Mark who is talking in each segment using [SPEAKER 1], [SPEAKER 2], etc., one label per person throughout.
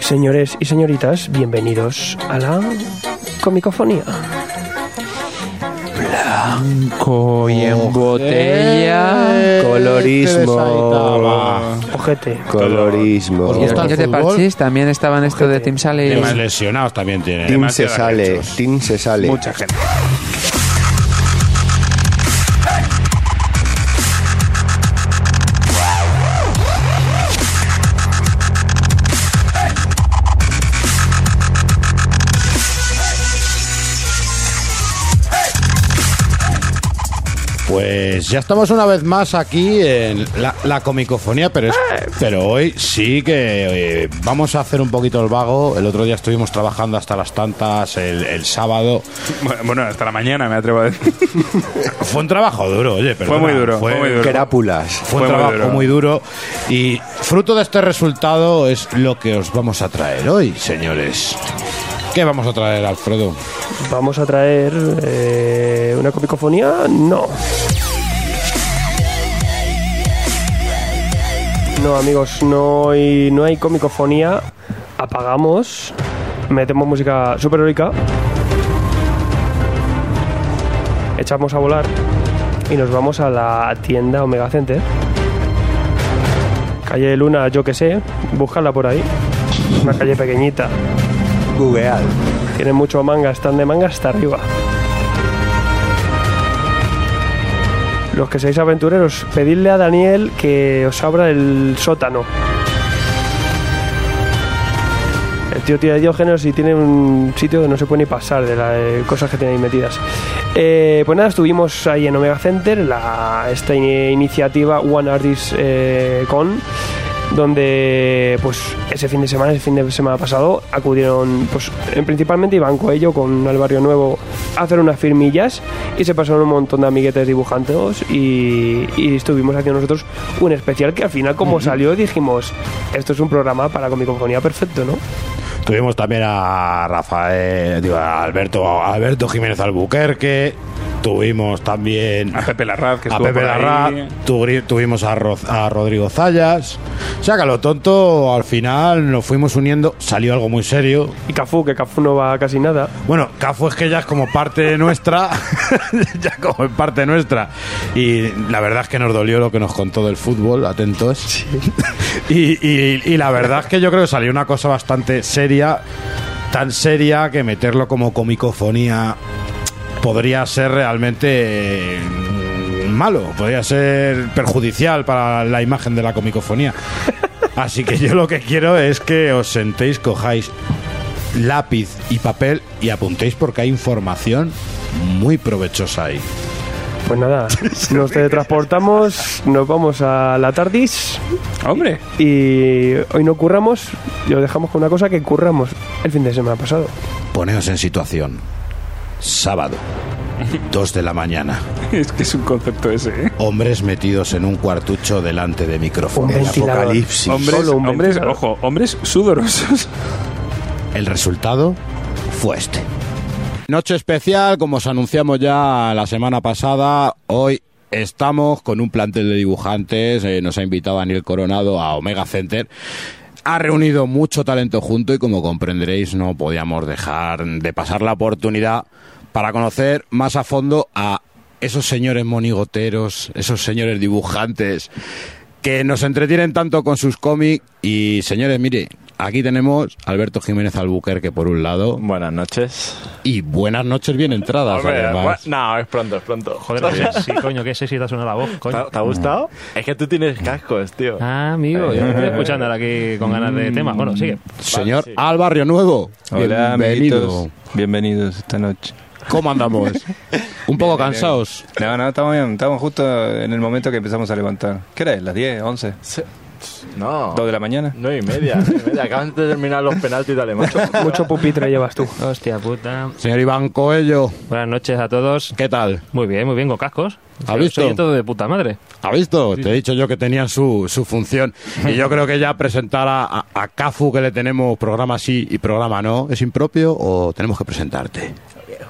[SPEAKER 1] Señores y señoritas, bienvenidos a la comicofonía.
[SPEAKER 2] Blanco y en botella.
[SPEAKER 1] Colorismo. Ojete.
[SPEAKER 3] Colorismo.
[SPEAKER 4] ¿Os
[SPEAKER 2] Y
[SPEAKER 4] gusta
[SPEAKER 2] los niños de? Parchís también estaban esto de Team Sally.
[SPEAKER 5] Temas lesionados también tiene.
[SPEAKER 3] Team se sale. Team se sale.
[SPEAKER 1] Mucha gente.
[SPEAKER 5] Pues ya estamos una vez más aquí en la, la comicofonía, pero, es- pero hoy sí que eh, vamos a hacer un poquito el vago. El otro día estuvimos trabajando hasta las tantas, el, el sábado.
[SPEAKER 4] Bueno, hasta la mañana me atrevo a decir.
[SPEAKER 5] Fue un trabajo duro, oye,
[SPEAKER 4] Fue
[SPEAKER 5] perdona,
[SPEAKER 4] muy duro, fue muy duro.
[SPEAKER 3] Crápulas.
[SPEAKER 5] Fue
[SPEAKER 4] Fue
[SPEAKER 5] un
[SPEAKER 4] muy
[SPEAKER 5] trabajo
[SPEAKER 4] duro.
[SPEAKER 5] muy duro y fruto de este resultado es lo que os vamos a traer hoy, señores. ¿Qué vamos a traer, Alfredo?
[SPEAKER 1] Vamos a traer eh, una comicofonía. No. No, amigos, no hay, no hay comicofonía. Apagamos, metemos música super heroica, echamos a volar y nos vamos a la tienda Omega Center. Calle Luna, yo que sé, búscala por ahí. Una calle pequeñita.
[SPEAKER 3] Googlead.
[SPEAKER 1] Tiene mucho manga, están de manga hasta arriba. Los que seáis aventureros, pedidle a Daniel que os abra el sótano. El tío tira Diógenes y tiene un sitio que no se puede ni pasar de las cosas que tiene ahí metidas. Eh, pues nada, estuvimos ahí en Omega Center, la, esta ini- iniciativa One Artist eh, Con, donde pues ese fin de semana, ese fin de semana pasado, acudieron pues en- principalmente Iván Coello con al Barrio Nuevo a hacer unas firmillas y se pasaron un montón de amiguetes dibujantes y, y estuvimos haciendo nosotros un especial que al final como salió dijimos esto es un programa para comicofonía perfecto, ¿no?
[SPEAKER 5] Tuvimos también a Rafael, digo, a Alberto, a Alberto Jiménez Albuquerque. Tuvimos también
[SPEAKER 4] A Pepe Larraz, que
[SPEAKER 5] a
[SPEAKER 4] estuvo
[SPEAKER 5] Pepe. Larraz, tuvimos a, Ro- a Rodrigo Zayas. O sea que a lo tonto, al final nos fuimos uniendo, salió algo muy serio.
[SPEAKER 1] Y Cafú, que Cafú no va a casi nada.
[SPEAKER 5] Bueno, Cafo es que ya es como parte nuestra, ya como es parte nuestra. Y la verdad es que nos dolió lo que nos contó del fútbol, atentos. Y, y- y la verdad es que yo creo que salió una cosa bastante seria, tan seria que meterlo como comicofonía podría ser realmente eh, malo, podría ser perjudicial para la imagen de la comicofonía. Así que yo lo que quiero es que os sentéis, cojáis lápiz y papel y apuntéis porque hay información muy provechosa ahí.
[SPEAKER 1] Pues nada, nos teletransportamos, nos vamos a la TARDIS
[SPEAKER 4] Hombre,
[SPEAKER 1] y hoy no curramos y os dejamos con una cosa que curramos el fin de semana pasado.
[SPEAKER 5] Poneos en situación. Sábado, 2 de la mañana.
[SPEAKER 4] es que es un concepto ese, ¿eh?
[SPEAKER 5] Hombres metidos en un cuartucho delante de micrófono.
[SPEAKER 1] Un
[SPEAKER 3] El apocalipsis.
[SPEAKER 4] Hombres,
[SPEAKER 1] Solo un
[SPEAKER 4] hombres,
[SPEAKER 1] ventilador.
[SPEAKER 4] ojo, hombres sudorosos.
[SPEAKER 5] El resultado fue este. Noche especial, como os anunciamos ya la semana pasada, hoy estamos con un plantel de dibujantes, eh, nos ha invitado Daniel Coronado a Omega Center. Ha reunido mucho talento junto y como comprenderéis no podíamos dejar de pasar la oportunidad para conocer más a fondo a esos señores monigoteros, esos señores dibujantes que nos entretienen tanto con sus cómics. Y señores, mire, aquí tenemos a Alberto Jiménez Albuquerque por un lado
[SPEAKER 6] Buenas noches.
[SPEAKER 5] y buenas noches bien entradas
[SPEAKER 6] Hombre,
[SPEAKER 5] además.
[SPEAKER 6] no, es pronto, es pronto.
[SPEAKER 7] Joder, sí, coño, qué sexy te suena la voz,
[SPEAKER 6] ¿Te,
[SPEAKER 7] coño.
[SPEAKER 6] te ha gustado? Es que tú tienes cascos, tío.
[SPEAKER 7] Ah, amigo, yo estoy escuchando ahora aquí con ganas de temas. Bueno, sigue.
[SPEAKER 5] Señor
[SPEAKER 6] sí.
[SPEAKER 5] Al Barrio Nuevo,
[SPEAKER 8] Hola,
[SPEAKER 5] bienvenido.
[SPEAKER 8] amiguitos. Bienvenidos esta noche.
[SPEAKER 5] ¿Cómo andamos? Un poco cansados.
[SPEAKER 8] No, no, estamos bien. Estamos justo en el momento que empezamos a levantar. ¿Qué hora es? ¿Las 10, 11?
[SPEAKER 6] Sí. No.
[SPEAKER 8] ¿2 de la mañana?
[SPEAKER 6] Nueve y media, nueve y media. Acaban de terminar los penaltis de Alemania.
[SPEAKER 1] Mucho pupitre llevas tú.
[SPEAKER 7] Hostia puta.
[SPEAKER 5] Señor Iván Coello,
[SPEAKER 7] Buenas noches a todos.
[SPEAKER 5] ¿qué tal?
[SPEAKER 7] Muy bien, muy bien, con cascos.
[SPEAKER 5] ¿Ha visto?
[SPEAKER 7] Soy todo de puta madre.
[SPEAKER 5] ¿Ha visto? Te he dicho yo que tenían su, su función. Y yo creo que ya presentar a, a, a Cafu, que le tenemos programa sí y programa no, ¿es impropio o tenemos que presentarte?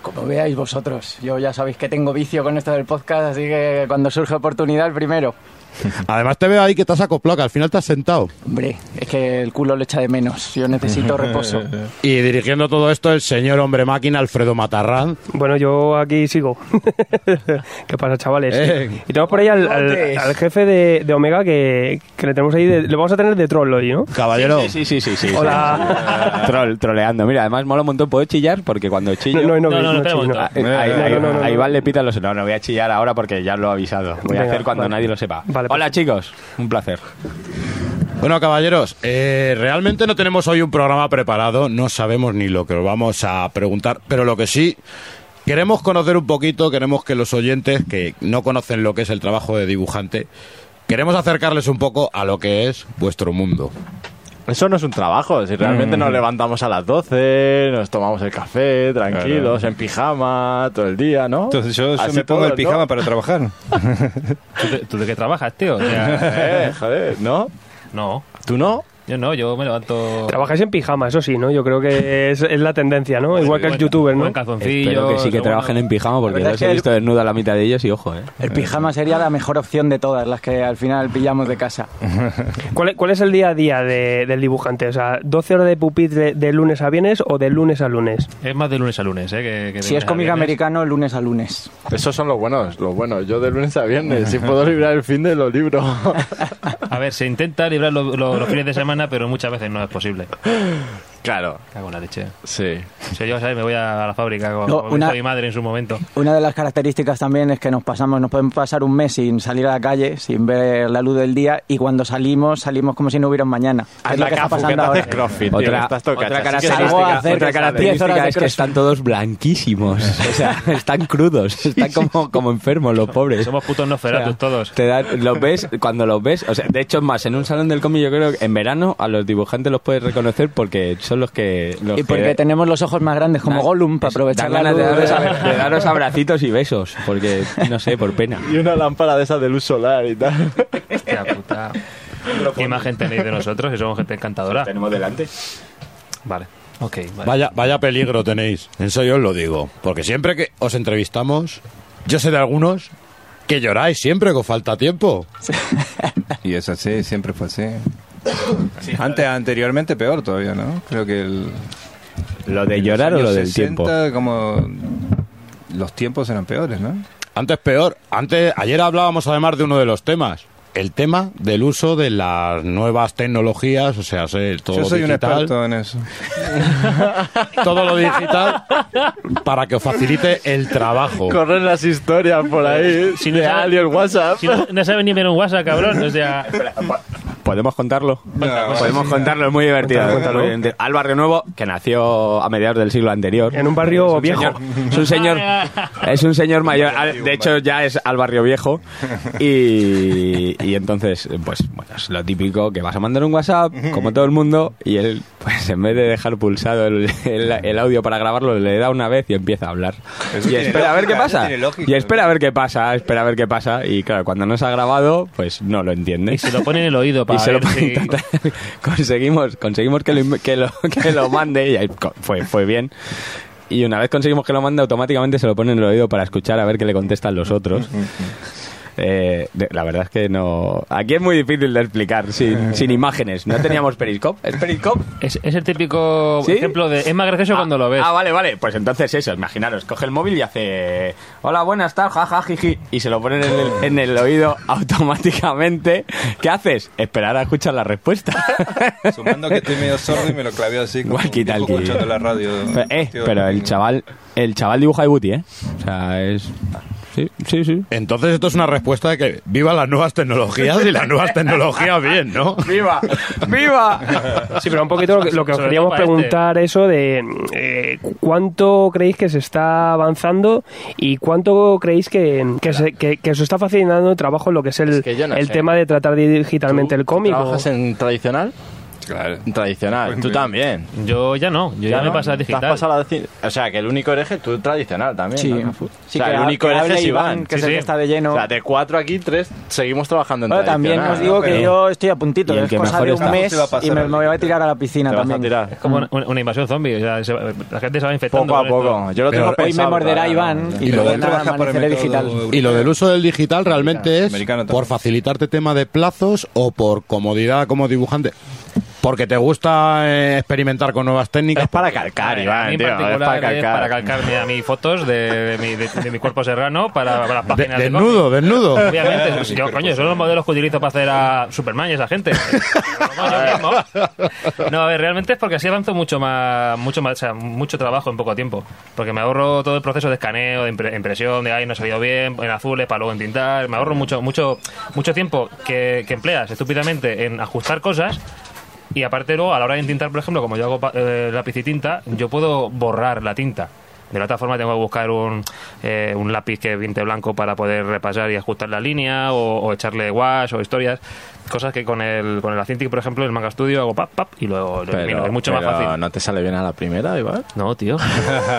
[SPEAKER 9] Como veáis vosotros, yo ya sabéis que tengo vicio con esto del podcast, así que cuando surge oportunidad, primero.
[SPEAKER 5] Además te veo ahí que te has acoplado, que al final te has sentado.
[SPEAKER 9] Hombre, es que el culo le echa de menos. Yo necesito reposo.
[SPEAKER 5] Y dirigiendo todo esto el señor hombre máquina Alfredo Matarrán.
[SPEAKER 1] Bueno, yo aquí sigo. ¿Qué pasa, chavales?
[SPEAKER 5] Eh.
[SPEAKER 1] Y tenemos por ahí al, al-
[SPEAKER 9] Botes.
[SPEAKER 1] al jefe de, de Omega que, que le tenemos ahí, de- le vamos a tener de troll hoy, ¿no?
[SPEAKER 5] Caballero.
[SPEAKER 10] Sí, sí, sí, sí. sí.
[SPEAKER 1] Hola.
[SPEAKER 10] Troll, troleando. Mira, además mola un montón. ¿Puedo chillar? Porque cuando chillo...
[SPEAKER 1] No, no, no,
[SPEAKER 7] No, no, momento.
[SPEAKER 10] Ah, eh, a. Iván le pita los... No, no voy a chillar ahora porque ya lo he avisado. Voy a hacer cuando
[SPEAKER 1] vale.
[SPEAKER 10] nadie lo sepa.
[SPEAKER 1] Vale,
[SPEAKER 10] Hola, chicos. Un placer.
[SPEAKER 5] Bueno, caballeros, eh, realmente no tenemos hoy un programa preparado, no sabemos ni lo que os vamos a preguntar, pero lo que sí, queremos conocer un poquito, queremos que los oyentes que no conocen lo que es el trabajo de dibujante, queremos acercarles un poco a lo que es vuestro mundo.
[SPEAKER 6] Eso no es un trabajo. Si realmente
[SPEAKER 8] Mm.
[SPEAKER 6] nos levantamos a las 12, nos tomamos el café, tranquilos, en pijama, todo el día, ¿no?
[SPEAKER 8] Entonces yo, me pongo el pijama
[SPEAKER 6] ¿no?
[SPEAKER 8] para trabajar.
[SPEAKER 7] ¿Tú de, tú de qué trabajas, tío? O sea,
[SPEAKER 6] Eh, joder, ¿no?
[SPEAKER 7] no,
[SPEAKER 6] ¿Tú no?
[SPEAKER 7] Yo no, yo me levanto...
[SPEAKER 1] Trabajáis en pijama, eso sí, ¿no? Yo creo que es, es la tendencia, ¿no? Igual que el youtuber, ¿no?
[SPEAKER 7] buen calzoncillo,
[SPEAKER 10] Espero que sí que trabajen en pijama porque
[SPEAKER 9] verdad
[SPEAKER 10] los he
[SPEAKER 9] el-
[SPEAKER 10] visto desnudo a la mitad de ellos y ojo, ¿eh?
[SPEAKER 9] El pijama sería la mejor opción de todas las que al final pillamos de casa.
[SPEAKER 1] ¿Cuál, es- cuál es el día a día de- del dibujante? O sea, ¿12 horas de pupitre de lunes a viernes o de lunes a lunes?
[SPEAKER 7] Es más de lunes a lunes, ¿eh? Que, que de
[SPEAKER 9] Si es cómic americano, lunes a lunes.
[SPEAKER 6] Esos son los buenos, los buenos. Yo de lunes a viernes, si puedo librar el fin de los libros.
[SPEAKER 7] A ver, se intenta librar lo- lo- los fines de semana, pero muchas veces no es posible.
[SPEAKER 6] claro,
[SPEAKER 7] Cago en la leche.
[SPEAKER 6] sí.
[SPEAKER 7] O sea, yo, ¿sabes? Me voy a la fábrica con,
[SPEAKER 9] No, una-
[SPEAKER 7] mi madre en su momento.
[SPEAKER 9] Una de las características también es que nos pasamos, nos podemos pasar un mes sin salir a la calle, sin ver la luz del día, y cuando salimos, salimos como si no hubiera un mañana. Es lo que está pasando ahora.
[SPEAKER 6] crossfit, tío,
[SPEAKER 10] Otra,
[SPEAKER 6] estás
[SPEAKER 10] otra característica,
[SPEAKER 9] salgo a hacer
[SPEAKER 10] otra
[SPEAKER 9] 10 horas
[SPEAKER 10] característica
[SPEAKER 9] de
[SPEAKER 10] es que están todos blanquísimos. O sea, están crudos, están como, como enfermos los pobres.
[SPEAKER 7] Somos putos Nosferatu
[SPEAKER 10] O sea,
[SPEAKER 7] todos.
[SPEAKER 10] Te dan- los ves, cuando los ves, o sea, de hecho es más, en un salón del cómic yo creo que en verano a los dibujantes los puedes reconocer porque son los que... Los
[SPEAKER 9] Y porque
[SPEAKER 10] que
[SPEAKER 9] tenemos los ojos más grandes como Gollum para
[SPEAKER 10] eso,
[SPEAKER 9] aprovechar la
[SPEAKER 10] ganas
[SPEAKER 9] luz.
[SPEAKER 10] de daros, a- de daros abracitos y besos, porque, no sé, por pena.
[SPEAKER 6] Y una lámpara de esa de luz solar y tal.
[SPEAKER 7] Hostia puta. ¿Qué imagen tenéis de nosotros? Que somos gente encantadora.
[SPEAKER 10] Tenemos delante.
[SPEAKER 7] Vale. Ok, vale.
[SPEAKER 5] Vaya, vaya peligro tenéis, eso yo os lo digo, porque siempre que os entrevistamos, yo sé de algunos que lloráis siempre que os falta tiempo.
[SPEAKER 8] Y es así, siempre fue así. Antes, anteriormente peor todavía, ¿no? Creo que el,
[SPEAKER 10] ¿Lo de llorar o lo del
[SPEAKER 8] 60,
[SPEAKER 10] tiempo?
[SPEAKER 8] como los tiempos eran peores, ¿no?
[SPEAKER 5] Antes peor, antes, ayer hablábamos además de uno de los temas, el tema del uso de las nuevas tecnologías, o sea, sé, todo
[SPEAKER 8] Yo soy un
[SPEAKER 5] digital,
[SPEAKER 8] experto en eso.
[SPEAKER 5] todo lo digital, para que os facilite el trabajo.
[SPEAKER 6] Corren las historias por ahí
[SPEAKER 7] Si no
[SPEAKER 6] de
[SPEAKER 7] sabe-
[SPEAKER 6] Ali el WhatsApp.
[SPEAKER 7] Si no, no sabe ni ver un WhatsApp, cabrón. O sea,
[SPEAKER 10] ¿Podemos contarlo?
[SPEAKER 8] No,
[SPEAKER 10] Podemos contarlo, es muy divertido. es. Al Barrio Nuevo, que nació a mediados del siglo anterior.
[SPEAKER 1] En un barrio viejo.
[SPEAKER 10] Señor- es un señor es un señor mayor Al- de hecho ya es al barrio viejo y, y entonces pues bueno es lo típico que vas a mandar un WhatsApp como todo el mundo y él pues en vez de dejar pulsado el, el- el audio para grabarlo le da una vez y empieza a hablar
[SPEAKER 8] Eso
[SPEAKER 10] y espera a ver qué
[SPEAKER 8] lógica,
[SPEAKER 10] pasa
[SPEAKER 8] lógica.
[SPEAKER 10] y espera a ver qué pasa espera a ver qué pasa y claro cuando no se ha grabado pues no lo entiende
[SPEAKER 7] y se lo pone en el oído para
[SPEAKER 10] y se lo
[SPEAKER 7] si-
[SPEAKER 10] conseguimos conseguimos que lo, que lo, que lo mande y ahí fue, fue bien. Y una vez conseguimos que lo mande automáticamente se lo pone en el oído para escuchar a ver qué le contestan los otros Eh, la verdad es que no aquí es muy difícil de explicar sin, sin imágenes no teníamos periscope es periscope
[SPEAKER 7] Es, es el típico
[SPEAKER 10] ¿Sí?
[SPEAKER 7] ejemplo de. Es más gracioso cuando lo ves.
[SPEAKER 10] Ah, vale, vale. Pues entonces eso, imaginaros, coge el móvil y hace Hola, buenas tardes, jaja, jiji y se lo ponen en el, en el oído automáticamente. ¿Qué haces? Esperar a escuchar la respuesta.
[SPEAKER 8] Sumando que estoy medio sordo y me lo clavé así como
[SPEAKER 10] Walkie talkie.
[SPEAKER 8] escuchando la radio.
[SPEAKER 10] Pero, eh,
[SPEAKER 8] Tío,
[SPEAKER 10] pero el chaval, el chaval dibuja de booty, ¿eh? O sea, es Sí, sí, sí.
[SPEAKER 5] Entonces esto es una respuesta de que viva las nuevas tecnologías y las nuevas tecnologías bien, ¿no?
[SPEAKER 10] ¡Viva! ¡Viva!
[SPEAKER 1] Sí, pero un poquito lo que, lo que os queríamos
[SPEAKER 7] para
[SPEAKER 1] preguntar eso de eh, cuánto creéis que se está avanzando y cuánto creéis que, que, se, que, que os está facilitando el trabajo en lo que es el,
[SPEAKER 6] Es que yo no
[SPEAKER 1] el tema de tratar digitalmente el cómic. o-
[SPEAKER 6] ¿Trabajas en tradicional?
[SPEAKER 8] Claro.
[SPEAKER 6] Tradicional. Tú también.
[SPEAKER 7] Yo ya no, yo ya, me
[SPEAKER 6] no?
[SPEAKER 7] he pasado a
[SPEAKER 6] ¿Te has
[SPEAKER 7] digital.
[SPEAKER 6] pasado a deci- O sea, que el único hereje, tú tradicional también.
[SPEAKER 9] Sí.
[SPEAKER 6] ¿no?
[SPEAKER 9] Sí,
[SPEAKER 6] o sea,
[SPEAKER 9] que
[SPEAKER 6] el
[SPEAKER 9] ha-
[SPEAKER 6] único
[SPEAKER 9] que
[SPEAKER 6] hereje
[SPEAKER 9] hable
[SPEAKER 6] es
[SPEAKER 9] Iván, que es el que está de lleno.
[SPEAKER 6] O sea, de cuatro aquí, tres seguimos trabajando en
[SPEAKER 9] Bueno, también
[SPEAKER 6] tradicional.
[SPEAKER 9] os digo que
[SPEAKER 6] Pero-
[SPEAKER 9] yo estoy a puntito,
[SPEAKER 10] Y el
[SPEAKER 9] es
[SPEAKER 10] que
[SPEAKER 9] cosa
[SPEAKER 10] mejor
[SPEAKER 9] de un
[SPEAKER 10] está.
[SPEAKER 9] mes
[SPEAKER 8] Te va a pasar
[SPEAKER 9] y me, voy a tirar a la piscina
[SPEAKER 6] Te vas a
[SPEAKER 9] también.
[SPEAKER 6] tirar.
[SPEAKER 7] Es como una, una invasión zombie, o sea, se va- la gente se va infectando.
[SPEAKER 6] Poco a
[SPEAKER 7] con esto.
[SPEAKER 6] poco. Yo lo
[SPEAKER 5] Pero
[SPEAKER 6] tengo
[SPEAKER 5] hoy me
[SPEAKER 9] Hoy me
[SPEAKER 6] pensado,
[SPEAKER 9] morderá. Iván y
[SPEAKER 8] Y
[SPEAKER 9] luego
[SPEAKER 8] luego trabaja para el
[SPEAKER 9] amaneceré digital.
[SPEAKER 5] Y lo del uso del digital realmente es
[SPEAKER 8] Americano también.
[SPEAKER 5] por facilitarte tema de plazos o por comodidad como dibujante. Porque te gusta eh, experimentar con nuevas técnicas.
[SPEAKER 6] Es para calcar, Iván,
[SPEAKER 7] en
[SPEAKER 6] tío. Es
[SPEAKER 7] particular
[SPEAKER 6] para
[SPEAKER 7] es
[SPEAKER 6] calcar.
[SPEAKER 7] para calcarme a mí fotos de, de mi, de- de mi cuerpo serrano para, para las páginas de,
[SPEAKER 5] desnudo, desnudo.
[SPEAKER 7] Obviamente, pues yo, coño, son los modelos que utilizo para hacer a Superman y esa gente. No, a ver, realmente es porque así avanzo mucho más, mucho más, o sea, mucho trabajo en poco tiempo. Porque me ahorro todo el proceso de escaneo, de impre- impresión, de ahí no ha salido bien, en azules para luego en tintar. Me ahorro mucho, mucho, mucho tiempo que, que empleas estúpidamente en ajustar cosas. Y aparte luego, a la hora de tintar, por ejemplo, como yo hago eh, lápiz y tinta, yo puedo borrar la tinta. De la otra forma tengo que buscar un, eh, un lápiz que pinte blanco para poder repasar y ajustar la línea o, o echarle wash o historias. Cosas que con el, con el Acintic, por ejemplo, el Manga Studio hago pap, pap y luego lo elimino. Es mucho más
[SPEAKER 6] pero
[SPEAKER 7] fácil.
[SPEAKER 6] ¿No te sale bien a la primera, Iván?
[SPEAKER 7] No, tío.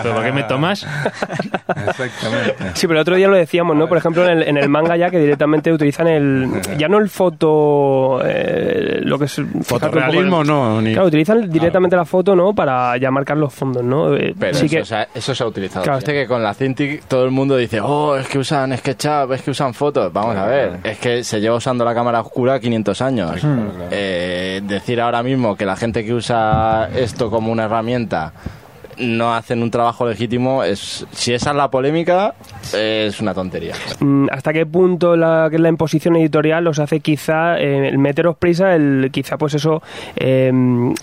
[SPEAKER 7] ¿Pero por qué me tomas?
[SPEAKER 8] Exactamente.
[SPEAKER 1] Sí, pero el otro día lo decíamos, ¿no? Por ejemplo, en el, en el manga ya que directamente utilizan el... Ya no el foto... eh, lo que es...
[SPEAKER 5] Fotorrealismo no, ni...
[SPEAKER 1] Claro, utilizan directamente la foto, ¿no? Para ya marcar los fondos, ¿no? Eh,
[SPEAKER 6] Pero
[SPEAKER 1] sí
[SPEAKER 6] eso,
[SPEAKER 1] que...
[SPEAKER 6] o sea, eso se ha utilizado.
[SPEAKER 1] Claro.
[SPEAKER 6] Viste que con la Cintiq todo el mundo dice, oh, es que usan SketchUp, es que usan fotos. Vamos a ver, es que se lleva usando la cámara oscura 500 años. Eh, decir ahora mismo que la gente que usa esto como una herramienta no hacen un trabajo legítimo, es si esa es la polémica, es una tontería.
[SPEAKER 1] Mm, ¿Hasta qué punto la, que la imposición editorial os hace quizá eh, el meteros prisa, el quizá pues eso, eh,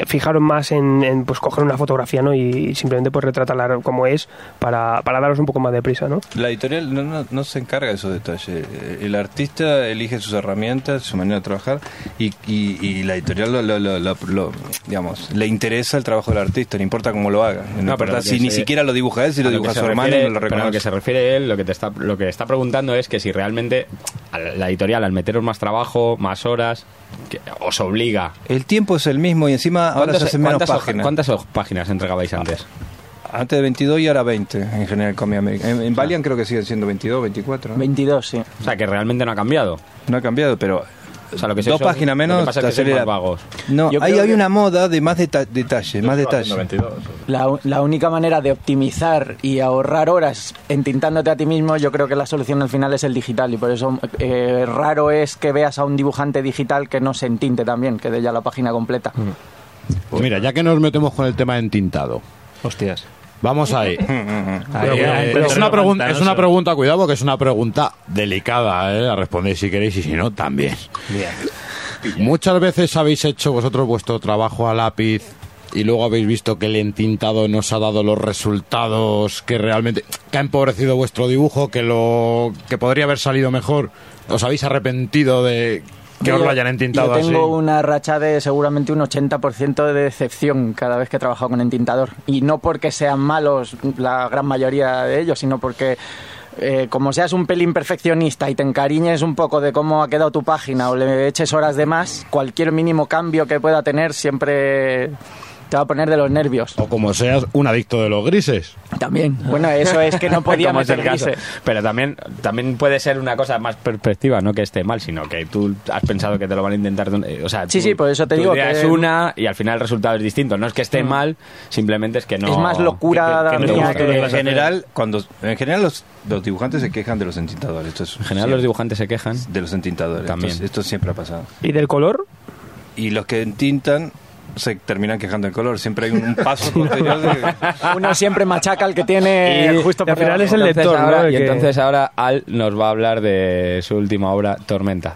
[SPEAKER 1] fijaros más en, en, pues coger una fotografía ¿no? y simplemente pues retratarla como es para, para daros un poco más de prisa, ¿no?
[SPEAKER 8] La editorial no, no, no se encarga de esos detalles. Eh, El artista elige sus herramientas, su manera de trabajar y, y, y la editorial lo, lo- lo- lo- lo- digamos, le interesa el trabajo del artista, no importa cómo lo haga. No,
[SPEAKER 10] No, pero
[SPEAKER 8] si ni
[SPEAKER 10] se-
[SPEAKER 8] siquiera lo dibuja él, si lo dibuja su hermano
[SPEAKER 10] refiere-
[SPEAKER 8] no lo
[SPEAKER 10] pero a lo que se refiere él, lo que te está, lo que está preguntando es que si realmente la editorial al meteros más trabajo, más horas, que os obliga.
[SPEAKER 8] El tiempo es el mismo y encima ahora se
[SPEAKER 10] ¿Cuántas,
[SPEAKER 8] hacen menos páginas.
[SPEAKER 10] cuántas páginas entregabais antes?
[SPEAKER 8] Antes de 22 y ahora 20 en general Comic American. En, en Valiant creo que siguen siendo 22, 24. ¿no?
[SPEAKER 9] 22, sí.
[SPEAKER 10] O sea, que realmente no ha cambiado.
[SPEAKER 8] No ha cambiado, pero
[SPEAKER 10] O sea, lo que
[SPEAKER 8] dos páginas
[SPEAKER 10] lo
[SPEAKER 8] menos.
[SPEAKER 10] que pasa es que más vagos.
[SPEAKER 8] No,
[SPEAKER 9] Yo
[SPEAKER 8] hay, hay
[SPEAKER 9] que-
[SPEAKER 8] una moda de más deta- detalles, más detalles.
[SPEAKER 9] La, u- la única manera de optimizar y ahorrar horas entintándote a ti mismo, yo creo que la solución al final es el digital y por eso eh, raro es que veas a un dibujante digital que no se entinte también, que dé ya la página completa.
[SPEAKER 5] Pues mira, ya que nos metemos con el tema entintado,
[SPEAKER 7] Hostias.
[SPEAKER 5] Vamos ahí. Eh, es, una pregunta, es una pregunta, cuidado, porque es una pregunta delicada, ¿eh? La respondéis si queréis y si no, también. Muchas veces habéis hecho vosotros vuestro trabajo a lápiz y luego habéis visto que el entintado no os ha dado los resultados que realmente que ha empobrecido vuestro dibujo, que lo que podría haber salido mejor. ¿Os habéis arrepentido de que os lo hayan entintado
[SPEAKER 9] Yo
[SPEAKER 5] así?
[SPEAKER 9] tengo una racha de seguramente un 80% de decepción cada vez que he trabajado con entintador. Y no porque sean malos la gran mayoría de ellos, sino porque eh, como seas un pelín perfeccionista y te encariñes un poco de cómo ha quedado tu página o le eches horas de más, cualquier mínimo cambio que pueda tener siempre te va a poner de los nervios.
[SPEAKER 5] O como seas un adicto de los grises.
[SPEAKER 9] También. Bueno, eso es que no podía
[SPEAKER 10] el
[SPEAKER 9] meter
[SPEAKER 10] caso.
[SPEAKER 9] grises.
[SPEAKER 10] Pero también, también puede ser una cosa más perspectiva, no que esté mal, sino que tú has pensado que te lo van a intentar. eh, O sea,
[SPEAKER 9] Sí,
[SPEAKER 10] tú-
[SPEAKER 9] sí, por eso te
[SPEAKER 10] tu
[SPEAKER 9] digo
[SPEAKER 10] idea
[SPEAKER 9] que-
[SPEAKER 10] es una y al final el resultado es distinto. No es que esté mal, simplemente es que no.
[SPEAKER 9] Es más locura
[SPEAKER 7] que- que no
[SPEAKER 9] que-
[SPEAKER 8] En general, cuando en general los, los dibujantes se quejan de los entintadores. Esto es
[SPEAKER 10] En general, los dibujantes se quejan.
[SPEAKER 8] de los entintadores.
[SPEAKER 10] También.
[SPEAKER 8] Esto, esto siempre ha pasado.
[SPEAKER 1] ¿Y del color?
[SPEAKER 8] Y los que entintan se terminan quejando del color. Siempre hay un, un paso posterior de...
[SPEAKER 9] Uno siempre machaca al que tiene
[SPEAKER 10] Y
[SPEAKER 9] justo
[SPEAKER 1] al
[SPEAKER 9] por
[SPEAKER 1] final es el
[SPEAKER 10] Entonces
[SPEAKER 1] lector,
[SPEAKER 10] y
[SPEAKER 1] que-
[SPEAKER 10] entonces ahora Al nos va a hablar de su última obra, Tormenta.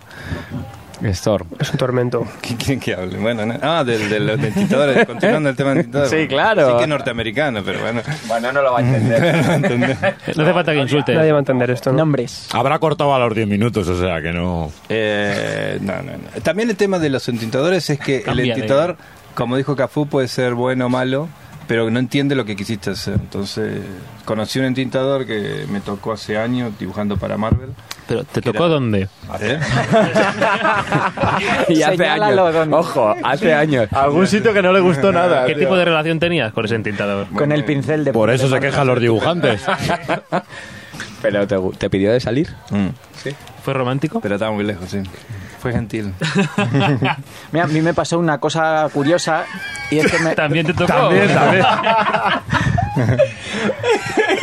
[SPEAKER 10] Storm.
[SPEAKER 1] Es un tormento.
[SPEAKER 8] ¿Quién quiere que hable? Bueno, no. Ah, del- de, los entintadores. Continuando el tema de entintadores.
[SPEAKER 10] Sí, claro.
[SPEAKER 8] Sí que es norteamericano, pero bueno.
[SPEAKER 10] Bueno, no lo va a entender.
[SPEAKER 7] No hace falta que insulte.
[SPEAKER 1] Nadie va a entender esto, ¿no?
[SPEAKER 9] Nombres.
[SPEAKER 5] Habrá cortado a los 10 minutos, o sea que no.
[SPEAKER 8] Eh, no, no, no. También el tema de los entintadores es que
[SPEAKER 7] Cambia
[SPEAKER 8] el
[SPEAKER 7] de-
[SPEAKER 8] entintador, como dijo Cafú, puede ser bueno o malo pero no entiende lo que quisiste hacer. Entonces, conocí un entintador que me tocó hace años dibujando para Marvel.
[SPEAKER 7] Pero, ¿te tocó
[SPEAKER 8] era-
[SPEAKER 7] dónde?
[SPEAKER 8] ¿Eh?
[SPEAKER 10] Y hace
[SPEAKER 9] Señálalo
[SPEAKER 10] años.
[SPEAKER 9] donde-
[SPEAKER 10] Ojo, hace años.
[SPEAKER 6] Algún sitio que no le gustó nada.
[SPEAKER 7] ¿Qué tipo de relación tenías con ese entintador?
[SPEAKER 9] Con el pincel de...
[SPEAKER 5] Por eso se quejan los dibujantes.
[SPEAKER 10] Pero te, te pidió de salir.
[SPEAKER 8] Mm.
[SPEAKER 7] ¿Fue romántico?
[SPEAKER 8] Pero estaba muy lejos, sí. Fue gentil.
[SPEAKER 9] Mira, a mí me pasó una cosa curiosa y es que me,
[SPEAKER 7] También te tocó.
[SPEAKER 5] También, también.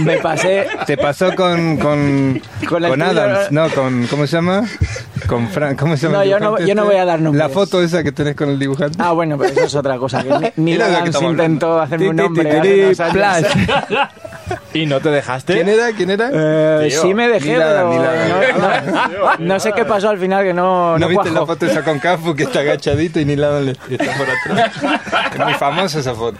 [SPEAKER 9] me pasé...
[SPEAKER 8] ¿Te pasó con, con,
[SPEAKER 9] Con
[SPEAKER 8] con Adams? No, con, ¿cómo se llama? Con Frank, ¿cómo se llama?
[SPEAKER 9] No, yo no- yo no
[SPEAKER 8] este?
[SPEAKER 9] voy a dar nombres.
[SPEAKER 8] La foto esa que tenés con el dibujante.
[SPEAKER 9] Ah, bueno, pero eso es otra cosa. Que ni- Neil Adams intentó
[SPEAKER 8] hablando.
[SPEAKER 9] hacerme un
[SPEAKER 8] Ti, ti,
[SPEAKER 9] nombre
[SPEAKER 8] ti,
[SPEAKER 9] hace
[SPEAKER 8] ti,
[SPEAKER 9] unos años.
[SPEAKER 6] ¿Y no te dejaste?
[SPEAKER 8] ¿Quién era? ¿Quién era?
[SPEAKER 9] Eh,
[SPEAKER 8] Tío,
[SPEAKER 9] sí me dejé, pero no, no- no sé qué pasó al final que no,
[SPEAKER 8] ¿No,
[SPEAKER 9] no
[SPEAKER 8] viste la foto esa con Cafu que está agachadito y ni lado le está por atrás? Es muy famosa esa foto.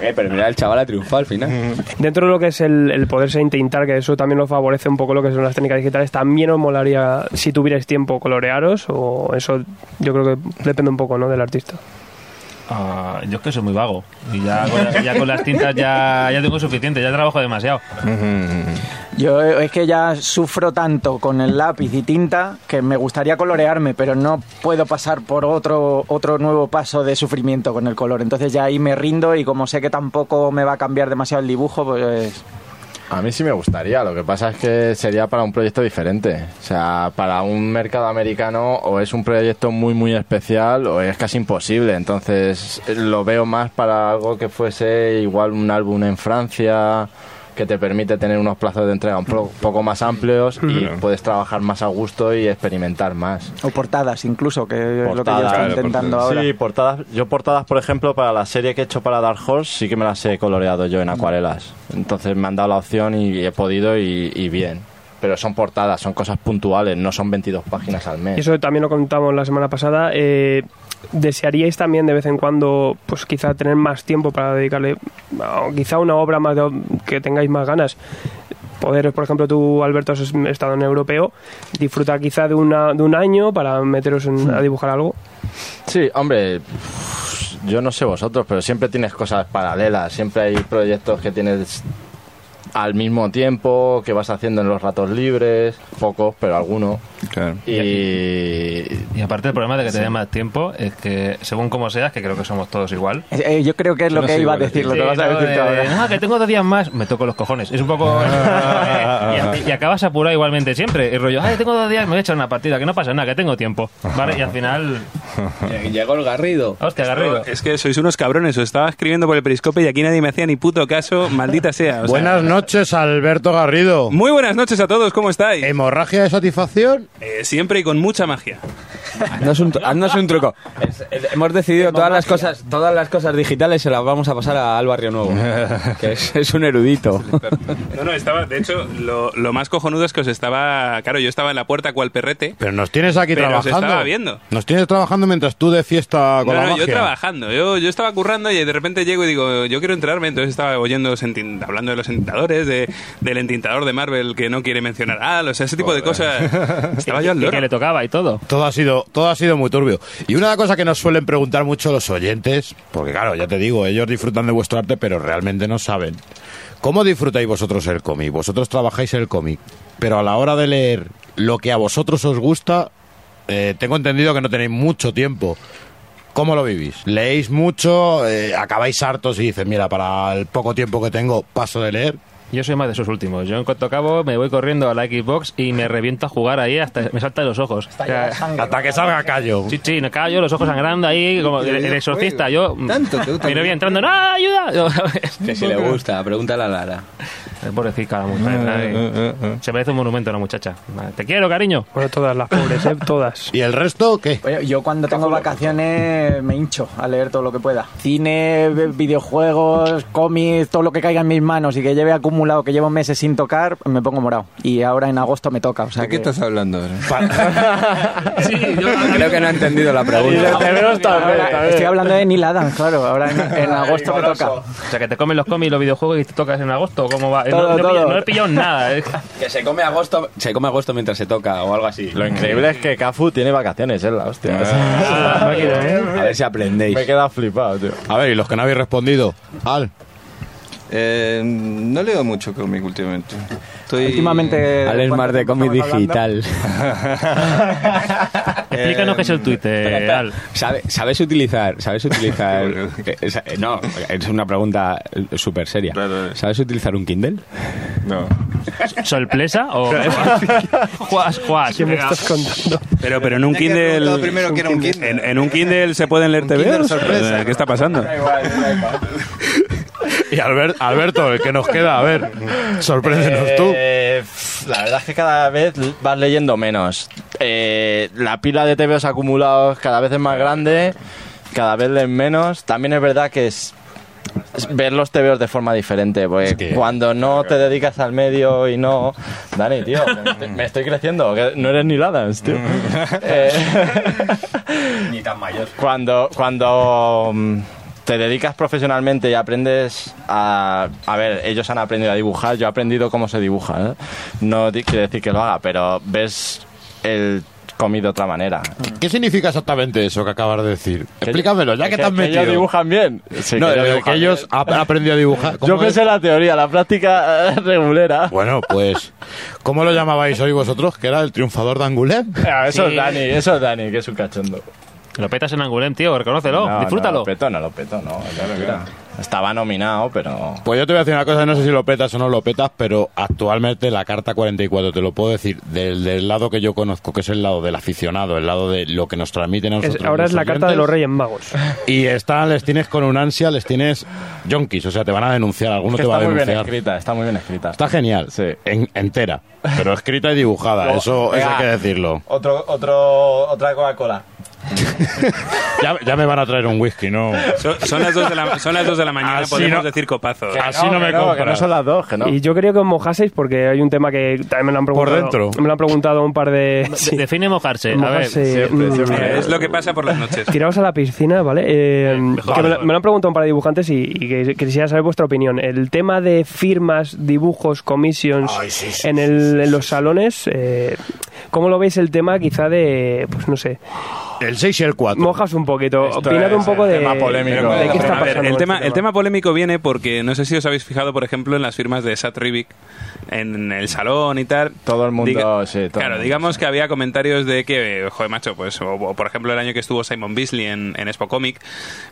[SPEAKER 10] Eh, pero mira, el chaval ha triunfado al final.
[SPEAKER 1] Dentro de lo que es el, el poderse intentar, que eso también lo favorece un poco lo que son las técnicas digitales, también os molaría, si tuvierais tiempo, colorearos, o eso yo creo que depende un poco ¿no? del artista.
[SPEAKER 7] Ah, yo es que soy muy vago. Y ya con, ya con las tintas ya, ya tengo suficiente, ya trabajo demasiado.
[SPEAKER 9] Yo eh, es que ya sufro tanto con el lápiz y tinta que me gustaría colorearme, pero no puedo pasar por otro, otro nuevo paso de sufrimiento con el color. Entonces ya ahí me rindo y como sé que tampoco me va a cambiar demasiado el dibujo, pues...
[SPEAKER 6] A mí sí me gustaría, lo que pasa es que sería para un proyecto diferente. O sea, para un mercado americano o es un proyecto muy muy especial o es casi imposible. Entonces lo veo más para algo que fuese igual un álbum en Francia que te permite tener unos plazos de entrega un poco más amplios y puedes trabajar más a gusto y experimentar más.
[SPEAKER 9] O portadas incluso, que es lo que yo estoy intentando ahora.
[SPEAKER 6] Sí, portadas. Yo portadas, por ejemplo, para la serie que he hecho para Dark Horse, sí que me las he coloreado yo en acuarelas. Entonces me han dado la opción y he podido y, y bien. Pero son portadas, son cosas puntuales, no son 22 páginas al
[SPEAKER 1] Y
[SPEAKER 6] mes.
[SPEAKER 1] eso también lo contamos la semana pasada. eh, ¿Desearíais también de vez en cuando, pues quizá tener más tiempo para dedicarle, o quizá una obra más de- que tengáis más ganas? Poder, por ejemplo, tú, Alberto, has estado en europeo, disfrutar quizá de, una, de un año para meteros en- a dibujar algo.
[SPEAKER 6] Sí, hombre, yo no sé vosotros, pero siempre tienes cosas paralelas, siempre hay proyectos que tienes al mismo tiempo, que vas haciendo en los ratos libres, pocos, pero algunos.
[SPEAKER 8] Claro.
[SPEAKER 6] Y,
[SPEAKER 7] Y aparte el problema de que te dé más tiempo es que según como seas, que creo que somos todos igual.
[SPEAKER 9] Eh, eh, yo creo que es lo
[SPEAKER 8] no
[SPEAKER 9] que iba a
[SPEAKER 8] igual a
[SPEAKER 9] decir, lo que vas a decir
[SPEAKER 7] de,
[SPEAKER 9] ahora.
[SPEAKER 7] "No, que tengo dos días más, me toco los cojones. Es un poco. y, y acabas apurado igualmente siempre. Y rollo, ay, tengo dos días, me voy a echar una partida, que no pasa nada, que tengo tiempo. ¿Vale? Y al final.
[SPEAKER 10] Llegó el Garrido.
[SPEAKER 7] Hostia, Garrido.
[SPEAKER 4] Es que sois unos cabrones. Os estaba escribiendo por el periscope y aquí nadie me hacía ni puto caso. Maldita sea. o sea-
[SPEAKER 5] Buenas noches, Alberto Garrido.
[SPEAKER 4] Muy buenas noches a todos. ¿Cómo estáis?
[SPEAKER 5] ¿Hemorragia de satisfacción?
[SPEAKER 4] Eh, siempre y con mucha magia.
[SPEAKER 10] Haznos un, haznos un truco. Es- es- hemos decidido todas las cosas, todas las cosas digitales se las vamos a pasar a- al barrio nuevo, que es, es un erudito.
[SPEAKER 4] No, no, estaba. De hecho, lo, lo más cojonudo es que os estaba. Claro, yo estaba en la puerta cual perrete.
[SPEAKER 5] Pero nos tienes aquí
[SPEAKER 4] Pero os
[SPEAKER 5] trabajando.
[SPEAKER 4] estaba viendo.
[SPEAKER 5] Nos tienes trabajando mientras tú de fiesta con
[SPEAKER 4] No,
[SPEAKER 5] la
[SPEAKER 4] no,
[SPEAKER 5] magia.
[SPEAKER 4] yo trabajando. Yo, yo estaba currando y de repente llego y digo, yo quiero enterarme. Entonces estaba oyendo, hablando de los de, del entintador de Marvel que no quiere mencionar ah, o sea, ese tipo de cosas. Estaba yo al
[SPEAKER 7] Y
[SPEAKER 4] loro.
[SPEAKER 7] que le tocaba y todo.
[SPEAKER 5] Todo ha sido, todo ha sido muy turbio. Y una cosa que nos suelen preguntar mucho los oyentes, porque claro, ya te digo, ellos disfrutan de vuestro arte, pero realmente no saben. ¿Cómo disfrutáis vosotros el cómic? Vosotros trabajáis el cómic, pero a la hora de leer lo que a vosotros os gusta, eh, tengo entendido que no tenéis mucho tiempo. ¿Cómo lo vivís? ¿Leéis mucho? Eh, ¿Acabáis hartos y dices, mira, para el poco tiempo que tengo, paso de leer?
[SPEAKER 7] Yo soy más de esos últimos. Yo en cuanto acabo me voy corriendo a la Xbox y me reviento a jugar ahí hasta me salta de los ojos. O sea,
[SPEAKER 5] Hasta que salga callo.
[SPEAKER 7] Sí, sí, me callo, los ojos sangrando ahí, como el, el exorcista. Yo,
[SPEAKER 8] ¿Tanto te gusta el
[SPEAKER 7] novia entrando, ¡no, ayuda! Yo,
[SPEAKER 10] Que si le gusta, pregúntale a Lara.
[SPEAKER 7] Pobrecita la mujer. ay. Se merece un monumento la muchacha. Te quiero, cariño.
[SPEAKER 1] Bueno, todas las pobres, ¿eh? Todas.
[SPEAKER 5] ¿Y el resto qué?
[SPEAKER 9] Oye, Yo cuando tengo vacaciones me hincho a leer todo lo que pueda. Cine, vi- videojuegos, cómics, todo lo que caiga en mis manos y que lleve acumulado, que llevo meses sin tocar, me pongo morado. Y ahora en agosto me toca. O sea
[SPEAKER 8] ¿De qué estás hablando ahora?
[SPEAKER 10] Creo que no ha entendido la pregunta.
[SPEAKER 9] Estoy hablando de Neil Adams, claro. Ahora en, en agosto me toca.
[SPEAKER 7] O sea, que te comen los cómics y los videojuegos y te tocas en agosto. ¿Cómo va? No,
[SPEAKER 6] Todo,
[SPEAKER 7] no he
[SPEAKER 6] todo.
[SPEAKER 7] pillado- no he pillado nada. eh.
[SPEAKER 10] Que se come agosto, se come agosto mientras se toca o algo así.
[SPEAKER 6] Lo increíble es que Cafu tiene vacaciones, es la hostia.
[SPEAKER 10] A ver si aprendéis.
[SPEAKER 6] Me he quedado flipado, tío.
[SPEAKER 5] A ver, y los que no habéis respondido. Al.
[SPEAKER 8] Eh, no leo mucho cómic últimamente. Estoy...
[SPEAKER 9] Últimamente.
[SPEAKER 10] Al es más de cómic digital.
[SPEAKER 7] Explícanos qué es el Twitter, Al.
[SPEAKER 10] ¿Sabe- ¿Sabes utilizar? ¿Sabes utilizar? eh, eh, no, es una pregunta eh, súper seria.
[SPEAKER 8] Claro.
[SPEAKER 10] ¿Sabes utilizar un Kindle?
[SPEAKER 8] No.
[SPEAKER 7] ¿Sorpresa o Juas, juas.
[SPEAKER 1] ¿Qué me estás contando?
[SPEAKER 4] Pero, pero en un Kindle.
[SPEAKER 8] primero que era un Kindle.
[SPEAKER 4] En, en un Kindle se pueden leer
[SPEAKER 8] Un Kindle
[SPEAKER 4] TVOs.
[SPEAKER 8] sorpresa.
[SPEAKER 4] Eh, ¿Qué está pasando?
[SPEAKER 5] Y Albert- Alberto, el que nos queda, a ver. Sorpréndenos tú.
[SPEAKER 6] Eh, pff, la verdad es que cada vez vas leyendo menos. Eh, la pila de TVOs acumulados cada vez es más grande, cada vez lees menos. También es verdad que es, es ver los TVOs de forma diferente, porque
[SPEAKER 5] Es que-
[SPEAKER 6] cuando no te dedicas al medio y no... Dani, tío, me, me estoy creciendo, que no eres ni Adams, tío. Eh,
[SPEAKER 10] Ni tan mayor.
[SPEAKER 6] cuando cuando mm, te dedicas profesionalmente y aprendes a a ver ellos han aprendido a dibujar yo he aprendido cómo se dibuja ¿eh? no quiere decir que lo haga pero ves el cómic de otra manera
[SPEAKER 5] ¿Qué significa exactamente eso que acabas de decir? Explícamelo, ya que, te has metido.
[SPEAKER 6] ellos dibujan bien Sí,
[SPEAKER 5] no,
[SPEAKER 6] que ellos
[SPEAKER 5] que ellos han aprendido a dibujar.
[SPEAKER 6] yo
[SPEAKER 5] ¿Cómo es?
[SPEAKER 6] pensé en la teoría la práctica regulera
[SPEAKER 5] Bueno, pues, ¿cómo lo llamabais hoy vosotros? ¿Que era el triunfador de Angoulême?
[SPEAKER 6] Ah, eso
[SPEAKER 7] Sí.
[SPEAKER 6] es Dani eso es Dani que es un cachondo
[SPEAKER 7] Lo petas en Angulem, tío, reconócelo,
[SPEAKER 6] No,
[SPEAKER 7] disfrútalo.
[SPEAKER 6] no lo peto no lo peto no mira. estaba nominado pero
[SPEAKER 5] Pues yo te voy a decir una cosa, no sé si lo petas o no lo petas, pero actualmente la carta 44, te lo puedo decir, del, del lado que yo conozco, que es el lado del aficionado, el lado de lo que nos transmiten a
[SPEAKER 1] Es-
[SPEAKER 5] nosotros.
[SPEAKER 1] ahora es la carta de
[SPEAKER 5] oyentes,
[SPEAKER 1] los Reyes Magos.
[SPEAKER 5] Y están, les tienes con un ansia, les tienes yonkis, o sea, te van a denunciar, alguno
[SPEAKER 6] que
[SPEAKER 5] te va
[SPEAKER 6] está
[SPEAKER 5] a
[SPEAKER 6] muy bien
[SPEAKER 5] denunciar.
[SPEAKER 6] escrita está muy bien escrita
[SPEAKER 5] Está genial,
[SPEAKER 6] Sí.
[SPEAKER 5] en- entera, pero escrita y dibujada, eso, eso hay que decirlo.
[SPEAKER 6] Otro, otro, otra Coca-Cola.
[SPEAKER 5] Ya, ya me van a traer un whisky, ¿no?
[SPEAKER 4] Son, son las 2 de la, son las dos de la mañana,
[SPEAKER 5] Así
[SPEAKER 4] podemos
[SPEAKER 5] no-
[SPEAKER 4] decir copazos.
[SPEAKER 5] Así no me
[SPEAKER 6] no, que
[SPEAKER 5] compras.
[SPEAKER 6] no son las dos, que no.
[SPEAKER 1] Y yo quería que os mojaseis porque hay un tema que también me lo han
[SPEAKER 5] Por
[SPEAKER 1] preguntado.
[SPEAKER 5] dentro.
[SPEAKER 1] Me lo han preguntado un par de. sí,
[SPEAKER 7] Define mojarse. A ver,
[SPEAKER 6] siempre,
[SPEAKER 1] mm,
[SPEAKER 6] siempre.
[SPEAKER 4] Es lo que pasa por las noches.
[SPEAKER 1] Tiraos a la piscina, ¿vale? Eh, que me, lo, me lo han preguntado un par de dibujantes y, y que quisiera saber vuestra opinión. El tema de firmas, dibujos, commissions en, el- en los salones, eh, ¿cómo lo veis el tema quizá de, pues no sé,
[SPEAKER 5] El 6 y el 4.
[SPEAKER 1] mojas un poquito, opinad un
[SPEAKER 6] es
[SPEAKER 1] poco
[SPEAKER 6] el
[SPEAKER 1] de,
[SPEAKER 6] tema polémico.
[SPEAKER 1] de qué está
[SPEAKER 4] A ver,
[SPEAKER 1] pasando.
[SPEAKER 4] el, tema,
[SPEAKER 1] este
[SPEAKER 4] el tema polémico viene porque no sé si os habéis fijado, por ejemplo, en las firmas de Sat Rivik en el salón y tal.
[SPEAKER 6] Todo el mundo, sí, todo el
[SPEAKER 4] claro,
[SPEAKER 6] mundo,
[SPEAKER 4] digamos
[SPEAKER 6] sí.
[SPEAKER 4] que había comentarios de que, joder, macho, pues, o, o, por ejemplo, el año que estuvo Simon Beasley en, en Expo Comic,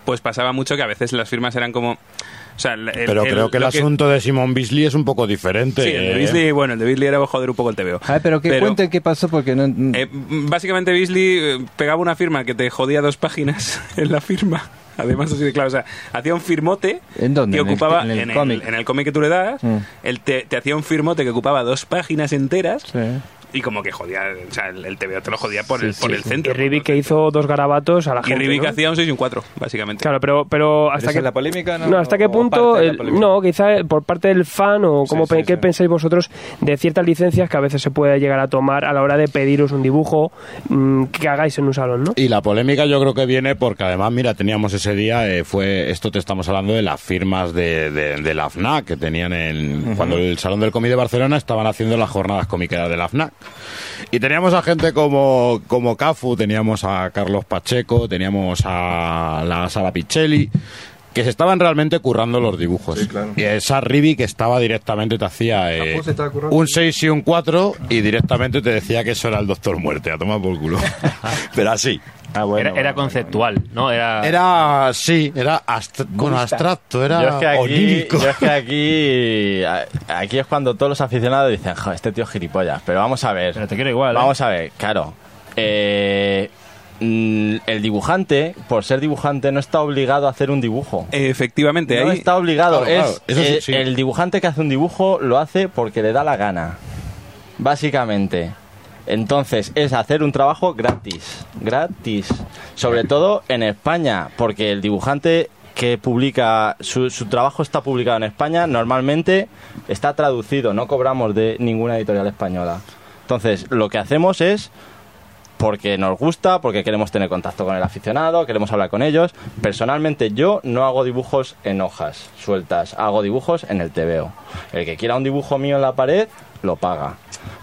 [SPEAKER 4] pues pasaba mucho que a veces las firmas eran como. O sea, el-
[SPEAKER 5] Pero
[SPEAKER 4] el-
[SPEAKER 5] creo que el asunto de Simon Beasley es un poco diferente.
[SPEAKER 4] Sí, el de
[SPEAKER 5] ¿eh?
[SPEAKER 4] Beasley, bueno, el de Beasley era joder un poco el TVO.
[SPEAKER 8] A ver, pero que cuenten qué pasó porque no...
[SPEAKER 4] Eh, básicamente Beasley eh, pegaba una firma que te jodía dos páginas en la firma. Además, así de claro, o sea, hacía un firmote
[SPEAKER 8] ¿En dónde?
[SPEAKER 4] que
[SPEAKER 8] ¿En el-
[SPEAKER 4] ocupaba
[SPEAKER 8] en el
[SPEAKER 4] en el, en el cómic que tú le das,
[SPEAKER 8] Mm.
[SPEAKER 4] él te, te hacía un firmote que ocupaba dos páginas enteras
[SPEAKER 8] Sí.
[SPEAKER 4] Y como que jodía, o sea, el, el TVO te lo jodía por
[SPEAKER 8] Sí,
[SPEAKER 4] el, por
[SPEAKER 8] sí,
[SPEAKER 4] el centro.
[SPEAKER 1] Y Rivik que hizo dos garabatos a la
[SPEAKER 4] Y
[SPEAKER 1] gente.
[SPEAKER 4] Rivik
[SPEAKER 1] ¿no?
[SPEAKER 4] hacía un 6 y un 4, básicamente.
[SPEAKER 1] Claro, pero, pero hasta que
[SPEAKER 8] es la polémica, no?
[SPEAKER 1] no, hasta qué
[SPEAKER 8] ¿O
[SPEAKER 1] punto el- no, quizá por parte del fan o cómo
[SPEAKER 8] Sí,
[SPEAKER 1] pe-
[SPEAKER 8] sí,
[SPEAKER 1] qué
[SPEAKER 8] sí.
[SPEAKER 1] pensáis vosotros de ciertas licencias que a veces se puede llegar a tomar a la hora de pediros un dibujo mm, que hagáis en un salón, ¿no?
[SPEAKER 5] Y la polémica yo creo que viene porque además, mira, teníamos ese día, eh, fue esto te estamos hablando de las firmas de, de, de la FNAC que tenían en, cuando el Salón del Cómic de Barcelona estaban haciendo las jornadas comiqueras de la FNAC. Y teníamos a gente como, como Cafu, teníamos a Carlos Pacheco, teníamos a la Sala Pichelli, que se estaban realmente currando los dibujos.
[SPEAKER 8] Sí, claro.
[SPEAKER 5] Y esa Ribi que estaba directamente te hacía eh, un 6 y un 4 y directamente te decía que eso era el Doctor Muerte, a tomar por culo. Pero así.
[SPEAKER 6] Ah, bueno,
[SPEAKER 7] era, era
[SPEAKER 6] bueno,
[SPEAKER 7] conceptual, ¿no? Era,
[SPEAKER 5] Era, sí, era bueno, abstracto, era
[SPEAKER 6] Yo es que aquí,
[SPEAKER 5] onírico.
[SPEAKER 6] yo es que aquí, es cuando todos los aficionados dicen, "Jo, este tío es gilipollas. Pero vamos a ver.
[SPEAKER 7] Pero te quiero igual, ¿eh?
[SPEAKER 6] Vamos a ver, claro. Eh, mm, el dibujante, por ser dibujante, no está obligado a hacer un dibujo.
[SPEAKER 4] Efectivamente,
[SPEAKER 6] No
[SPEAKER 4] ahí
[SPEAKER 6] está obligado.
[SPEAKER 5] Claro, claro,
[SPEAKER 6] es
[SPEAKER 5] eso sí, sí.
[SPEAKER 6] el dibujante que hace un dibujo lo hace porque le da la gana. Básicamente. Entonces, es hacer un trabajo gratis. Gratis. Sobre todo en España, porque el dibujante que publica, su, su trabajo está publicado en España, normalmente está traducido, no cobramos de ninguna editorial española. Entonces, lo que hacemos es porque nos gusta, porque queremos tener contacto con el aficionado, queremos hablar con ellos. Personalmente yo no hago dibujos en hojas sueltas, hago dibujos en el TVO. El que quiera un dibujo mío en la pared, lo paga.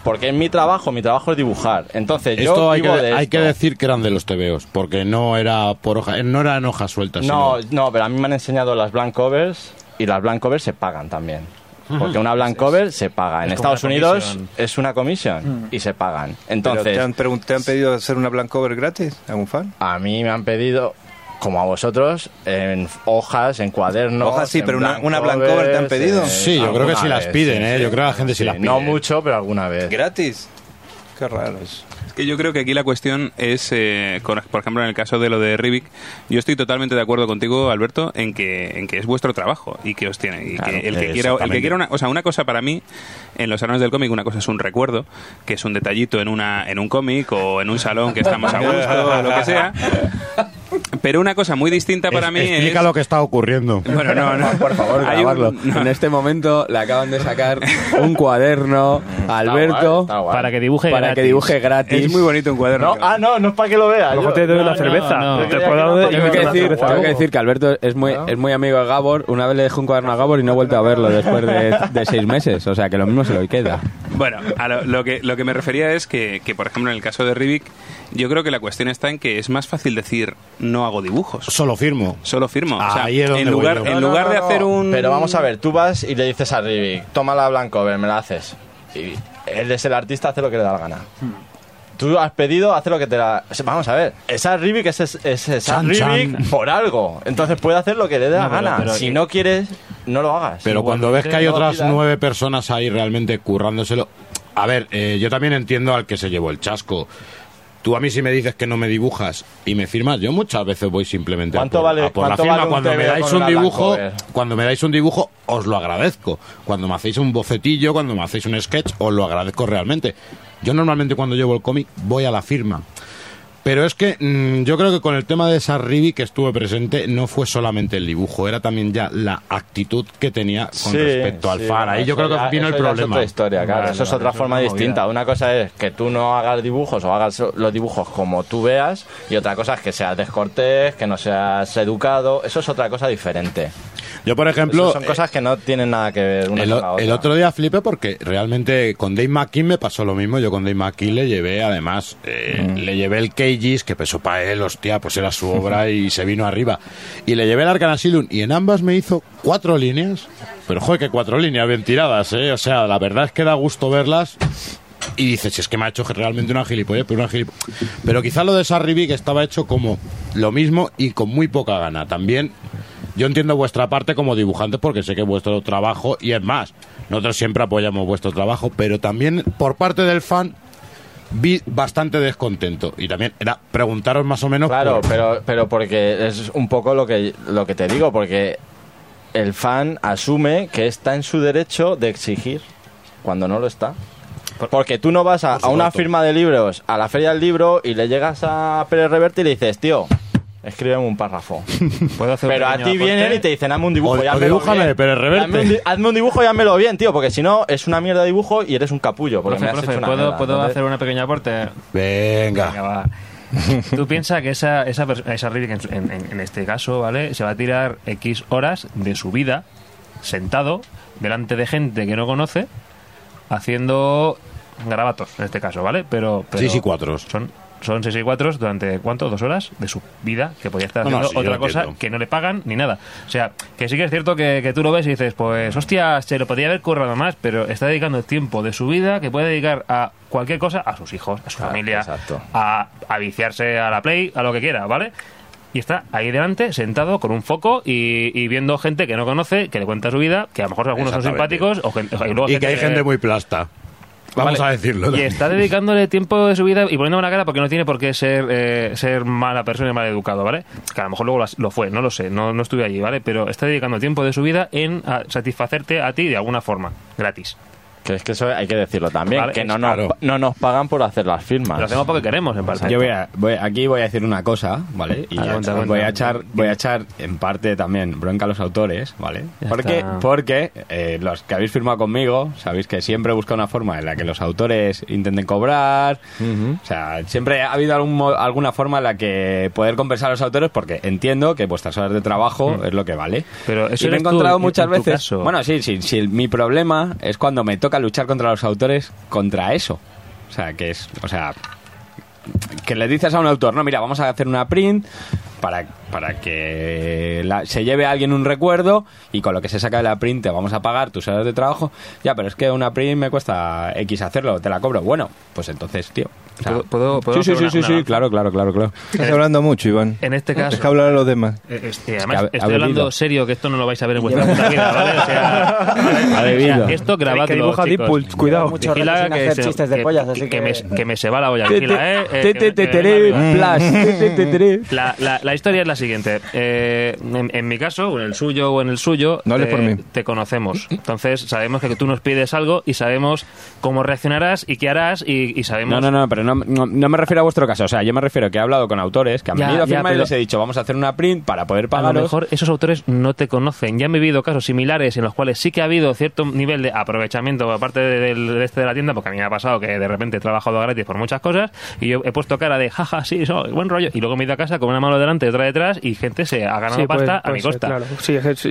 [SPEAKER 6] Porque es mi trabajo, mi trabajo es dibujar. Entonces yo
[SPEAKER 5] hay que,
[SPEAKER 6] de
[SPEAKER 5] hay
[SPEAKER 6] esto.
[SPEAKER 5] que decir que eran de los TVOs, porque no era por hoja, no eran hojas sueltas.
[SPEAKER 6] No,
[SPEAKER 5] sino-
[SPEAKER 6] no, pero a mí me han enseñado las blank covers y las blank covers se pagan también. Porque una blank cover se paga. En
[SPEAKER 7] es
[SPEAKER 6] Estados Unidos
[SPEAKER 7] comisión.
[SPEAKER 6] es una comisión y se pagan.
[SPEAKER 8] ¿Pero
[SPEAKER 6] Entonces,
[SPEAKER 8] ¿te, han ¿Te han pedido hacer una blank cover gratis? ¿Algún fan?
[SPEAKER 6] a mí me han pedido, como a vosotros, en hojas, en cuadernos.
[SPEAKER 8] Hojas sí, pero una-
[SPEAKER 6] blank
[SPEAKER 8] una blank cover te han pedido.
[SPEAKER 5] Sí, yo creo que sí las piden, ¿eh? Yo creo que la gente sí las
[SPEAKER 6] No
[SPEAKER 5] pide.
[SPEAKER 6] mucho, pero alguna vez.
[SPEAKER 8] ¿Gratis? Qué raro.
[SPEAKER 4] Es que yo creo que aquí la cuestión es, eh, con- por ejemplo, en el caso de lo de Rivik, yo estoy totalmente de acuerdo contigo, Alberto, en que, en que es vuestro trabajo y que os tiene. Y
[SPEAKER 6] Claro,
[SPEAKER 4] que el que quiera, el que quiera una, o sea, una cosa para mí, en los salones del cómic, una cosa es un recuerdo, que es un detallito en una, en un cómic o en un salón que estamos a gusto o lo que sea. Pero una cosa muy distinta para
[SPEAKER 5] Es-
[SPEAKER 4] mí
[SPEAKER 5] explica
[SPEAKER 4] es.
[SPEAKER 5] lo que está ocurriendo.
[SPEAKER 4] Bueno, no, no.
[SPEAKER 10] Por favor,
[SPEAKER 4] un-
[SPEAKER 10] grabarlo.
[SPEAKER 4] no.
[SPEAKER 10] En este momento le acaban de sacar un cuaderno a
[SPEAKER 6] Está
[SPEAKER 10] Alberto
[SPEAKER 6] guay, está guay.
[SPEAKER 7] Para que dibuje
[SPEAKER 10] para que
[SPEAKER 7] gratis.
[SPEAKER 10] dije gratis.
[SPEAKER 4] Es muy bonito un cuaderno.
[SPEAKER 6] No, ah, no, no es para que lo veas.
[SPEAKER 1] A lo mejor
[SPEAKER 6] yo-
[SPEAKER 1] te doy una
[SPEAKER 7] no,
[SPEAKER 1] cerveza.
[SPEAKER 6] que
[SPEAKER 10] Tengo que, decir,
[SPEAKER 1] cerveza.
[SPEAKER 10] tengo que decir que Alberto es muy, es muy amigo de Gabor. Una vez le dejé un cuaderno a Gabor y no he vuelto a verlo después de, de seis meses. O sea que lo mismo se lo queda.
[SPEAKER 4] Bueno, a lo, lo que, lo que me refería es que, que, por ejemplo, en el caso de Rivik, yo creo que la cuestión está en que es más fácil decir no hago dibujos.
[SPEAKER 5] Solo firmo.
[SPEAKER 4] Solo firmo. O sea,
[SPEAKER 5] Ahí es donde
[SPEAKER 4] en
[SPEAKER 5] voy
[SPEAKER 4] lugar,
[SPEAKER 5] yo.
[SPEAKER 4] en
[SPEAKER 6] No,
[SPEAKER 4] lugar
[SPEAKER 6] no,
[SPEAKER 4] de hacer un.
[SPEAKER 6] Pero vamos a ver, tú vas y le dices a Rivik, toma la blank cover, me la haces. Y él es el artista, hace lo que le da la gana. Tú has pedido, hace lo que te da. Vamos a ver, esa Rivik es, es, es esa
[SPEAKER 5] Chan,
[SPEAKER 6] Rivik
[SPEAKER 5] chan.
[SPEAKER 6] por algo. Entonces puede hacer lo que le dé la
[SPEAKER 7] No,
[SPEAKER 6] gana.
[SPEAKER 7] pero-
[SPEAKER 6] si no quieres, no lo hagas.
[SPEAKER 5] Pero cuando ves que hay otras nueve personas ahí realmente currándoselo. A ver, eh, yo también entiendo al que se llevó el chasco. Tú a mí si me dices que no me dibujas y me firmas, yo muchas veces voy simplemente a
[SPEAKER 6] ¿Cuánto
[SPEAKER 5] por,
[SPEAKER 6] vale-
[SPEAKER 5] a por la firma.
[SPEAKER 6] vale
[SPEAKER 5] cuando me dais un dibujo, cuando me dais un dibujo, os lo agradezco. Cuando me hacéis un bocetillo, cuando me hacéis un sketch, os lo agradezco realmente. Yo normalmente cuando llevo el cómic voy a la firma. Pero es que mm, yo creo que con el tema de esa Ribi que estuve presente no fue solamente el dibujo, era también ya la actitud que tenía con
[SPEAKER 6] Sí,
[SPEAKER 5] respecto al
[SPEAKER 6] sí,
[SPEAKER 5] fan. Ahí yo creo que vino el
[SPEAKER 6] ya Es
[SPEAKER 5] problema.
[SPEAKER 6] otra historia, claro.
[SPEAKER 7] Vale,
[SPEAKER 6] eso es otra
[SPEAKER 7] eso
[SPEAKER 6] forma
[SPEAKER 7] es
[SPEAKER 6] distinta.
[SPEAKER 7] movida.
[SPEAKER 6] Una cosa es que tú no hagas dibujos o hagas los dibujos como tú veas, y otra cosa es que seas descortés, que no seas educado. Eso es otra cosa diferente.
[SPEAKER 5] Yo, por ejemplo,
[SPEAKER 6] Eso son cosas que no tienen nada que ver una
[SPEAKER 5] El,
[SPEAKER 6] con la
[SPEAKER 5] o-
[SPEAKER 6] otra.
[SPEAKER 5] el otro día flipé porque realmente con Dave McKean me pasó lo mismo. Yo con Dave McKean le llevé, además, eh,
[SPEAKER 6] Mm.
[SPEAKER 5] le llevé el Cages, que pesó para él, hostia, pues era su obra y se vino arriba. Y le llevé el Arcan Asylum y en ambas me hizo cuatro líneas. Pero joder, que cuatro líneas bien tiradas, ¿eh? O sea, la verdad es que da gusto verlas. Y dices, si es que me ha hecho realmente una gilipollez, pero una gilip- Pero quizá lo de Sarribi que estaba hecho como lo mismo y con muy poca gana. También yo entiendo vuestra parte como dibujantes porque sé que vuestro trabajo, y es más, nosotros siempre apoyamos vuestro trabajo, pero también por parte del fan vi bastante descontento. Y también era preguntaros más o menos...
[SPEAKER 6] Claro,
[SPEAKER 5] por-
[SPEAKER 6] pero, pero porque es un poco lo que, lo que te digo, porque el fan asume que está en su derecho de exigir cuando no lo está. Porque tú no vas a, a una firma de libros, a la feria del libro, y le llegas a Pérez Reverte y le dices, tío, escríbeme un párrafo.
[SPEAKER 7] ¿Puedo hacer un
[SPEAKER 6] Pero a ti vienen y te dicen, hazme un dibujo.
[SPEAKER 5] O-
[SPEAKER 6] y
[SPEAKER 5] o
[SPEAKER 6] házmelo
[SPEAKER 5] dibújame,
[SPEAKER 6] bien.
[SPEAKER 5] Pérez Reverte.
[SPEAKER 6] Hazme un, hazme un dibujo y házmelo bien, tío, porque si no, es una mierda de dibujo y eres un capullo. Porque
[SPEAKER 7] Profe,
[SPEAKER 6] me has
[SPEAKER 7] profe,
[SPEAKER 6] hecho una
[SPEAKER 7] ¿puedo,
[SPEAKER 6] mierda.
[SPEAKER 7] ¿puedo hacer un pequeño aporte?
[SPEAKER 5] Venga.
[SPEAKER 7] Venga, va. Tú piensas que esa, esa, esa Riddick en, su- en- en- este caso, ¿vale? Se va a tirar X horas de su vida sentado delante de gente que no conoce haciendo garabatos, en este caso, ¿vale? Pero, pero
[SPEAKER 5] Seis y cuatros.
[SPEAKER 7] Son, son 6 y 4 durante, ¿cuánto? ¿Dos horas de su vida? Que podía estar
[SPEAKER 5] No, no,
[SPEAKER 7] haciendo
[SPEAKER 5] sí,
[SPEAKER 7] otra cosa
[SPEAKER 5] entiendo.
[SPEAKER 7] que no le pagan ni nada. O sea, que sí que es cierto que, que tú lo ves y dices, pues, hostia, se lo podría haber currado más, pero está dedicando el tiempo de su vida que puede dedicar a cualquier cosa, a sus hijos, a su
[SPEAKER 6] Ah,
[SPEAKER 7] familia,
[SPEAKER 6] exacto.
[SPEAKER 7] a, a viciarse a la Play, a lo que quiera, ¿vale? Y está ahí delante, sentado con un foco y, y viendo gente que no conoce, que le cuenta su vida, que a lo mejor algunos son simpáticos o gente- y luego
[SPEAKER 5] Y que hay gente muy plasta. Vamos
[SPEAKER 7] Vale.
[SPEAKER 5] a decirlo.
[SPEAKER 7] Y está dedicándole tiempo de su vida y poniendo una cara porque no tiene por qué ser eh, ser mala persona y mal educado, ¿vale? Que a lo mejor luego lo fue, no lo sé, no, no estuve allí, ¿vale? Pero está dedicando tiempo de su vida en satisfacerte a ti de alguna forma, gratis.
[SPEAKER 6] Que es que eso hay que decirlo también,
[SPEAKER 7] Vale,
[SPEAKER 6] que no nos,
[SPEAKER 5] claro.
[SPEAKER 6] no nos pagan por hacer las firmas.
[SPEAKER 7] Lo hacemos porque queremos, en parte.
[SPEAKER 10] Yo voy a, voy- aquí voy a decir una cosa, ¿vale? Y voy a echar, voy a echar en parte también bronca a los autores, ¿vale?
[SPEAKER 7] Ya
[SPEAKER 10] Porque,
[SPEAKER 7] está.
[SPEAKER 10] porque eh, los que habéis firmado conmigo, sabéis que siempre busco una forma en la que los autores intenten cobrar. O sea, siempre ha habido algún mo- alguna forma en la que poder compensar a los autores porque entiendo que vuestras horas de trabajo es lo que vale.
[SPEAKER 7] Pero eso
[SPEAKER 10] y me he
[SPEAKER 7] tú,
[SPEAKER 10] encontrado
[SPEAKER 7] en-
[SPEAKER 10] muchas
[SPEAKER 7] en
[SPEAKER 10] veces.
[SPEAKER 7] caso.
[SPEAKER 10] Bueno, sí, sí, sí. Mi problema es cuando me toca luchar contra los autores contra eso. O sea, que es. O sea, que le dices a un autor, no, mira, vamos a hacer una print para, para que la- se lleve a alguien un recuerdo y con lo que se saca de la print te vamos a pagar tus horas de trabajo. Ya, pero es que una print me cuesta X hacerlo, te la cobro. Bueno, pues entonces, tío. o sea,
[SPEAKER 7] ¿Puedo- puedo- puedo
[SPEAKER 10] sí, sí, sí,
[SPEAKER 7] una-
[SPEAKER 10] sí,
[SPEAKER 7] una
[SPEAKER 10] sí,
[SPEAKER 7] lanza?
[SPEAKER 10] claro, claro, claro, claro.
[SPEAKER 8] Estás hablando mucho, Iván.
[SPEAKER 7] En este caso.
[SPEAKER 8] Deja hablar a los demás.
[SPEAKER 7] Eh, este, además,
[SPEAKER 10] ha
[SPEAKER 7] estoy hablando serio, que esto no lo vais a ver en vuestra puta vida, ¿vale? O sea,
[SPEAKER 10] Ha
[SPEAKER 7] esto grabadlo,
[SPEAKER 1] Que. Deadpool, cuidado.
[SPEAKER 9] Mucho
[SPEAKER 7] Vigila que,
[SPEAKER 9] hacer
[SPEAKER 7] se,
[SPEAKER 9] chistes de
[SPEAKER 7] que-
[SPEAKER 9] pollas, así
[SPEAKER 7] que,
[SPEAKER 9] que-
[SPEAKER 7] me, que me se va la olla. Vigila, ¿eh? Eh,
[SPEAKER 10] Te-
[SPEAKER 7] que-
[SPEAKER 10] te-
[SPEAKER 7] que- que- la historia es la siguiente. Eh, en, en mi caso, o en el suyo o en el suyo,
[SPEAKER 8] No hables
[SPEAKER 7] te,
[SPEAKER 8] por mí.
[SPEAKER 7] te conocemos. Entonces, sabemos que tú nos pides algo y sabemos cómo reaccionarás y qué harás y, y sabemos...
[SPEAKER 10] No, no, no, pero no, no, no me refiero a vuestro caso. O sea, yo me refiero que he hablado con autores que han
[SPEAKER 7] Ya,
[SPEAKER 10] venido a
[SPEAKER 7] ya,
[SPEAKER 10] firmar y
[SPEAKER 7] pero-
[SPEAKER 10] les he dicho, vamos a hacer una print para poder
[SPEAKER 7] A lo mejor esos autores no te conocen. Ya han vivido casos similares en los cuales sí que ha habido cierto nivel de aprovechamiento por parte de- del de este de la tienda, porque a mí me ha pasado que de repente he trabajado gratis por muchas cosas y yo he puesto cara de jaja, sí, eso, buen rollo. Y luego me he ido a casa con una mano delante y otra detrás y gente se ha ganado
[SPEAKER 1] Sí, puede-
[SPEAKER 7] pasta a mi
[SPEAKER 1] ser,
[SPEAKER 7] costa.
[SPEAKER 1] claro. Sí, es- eso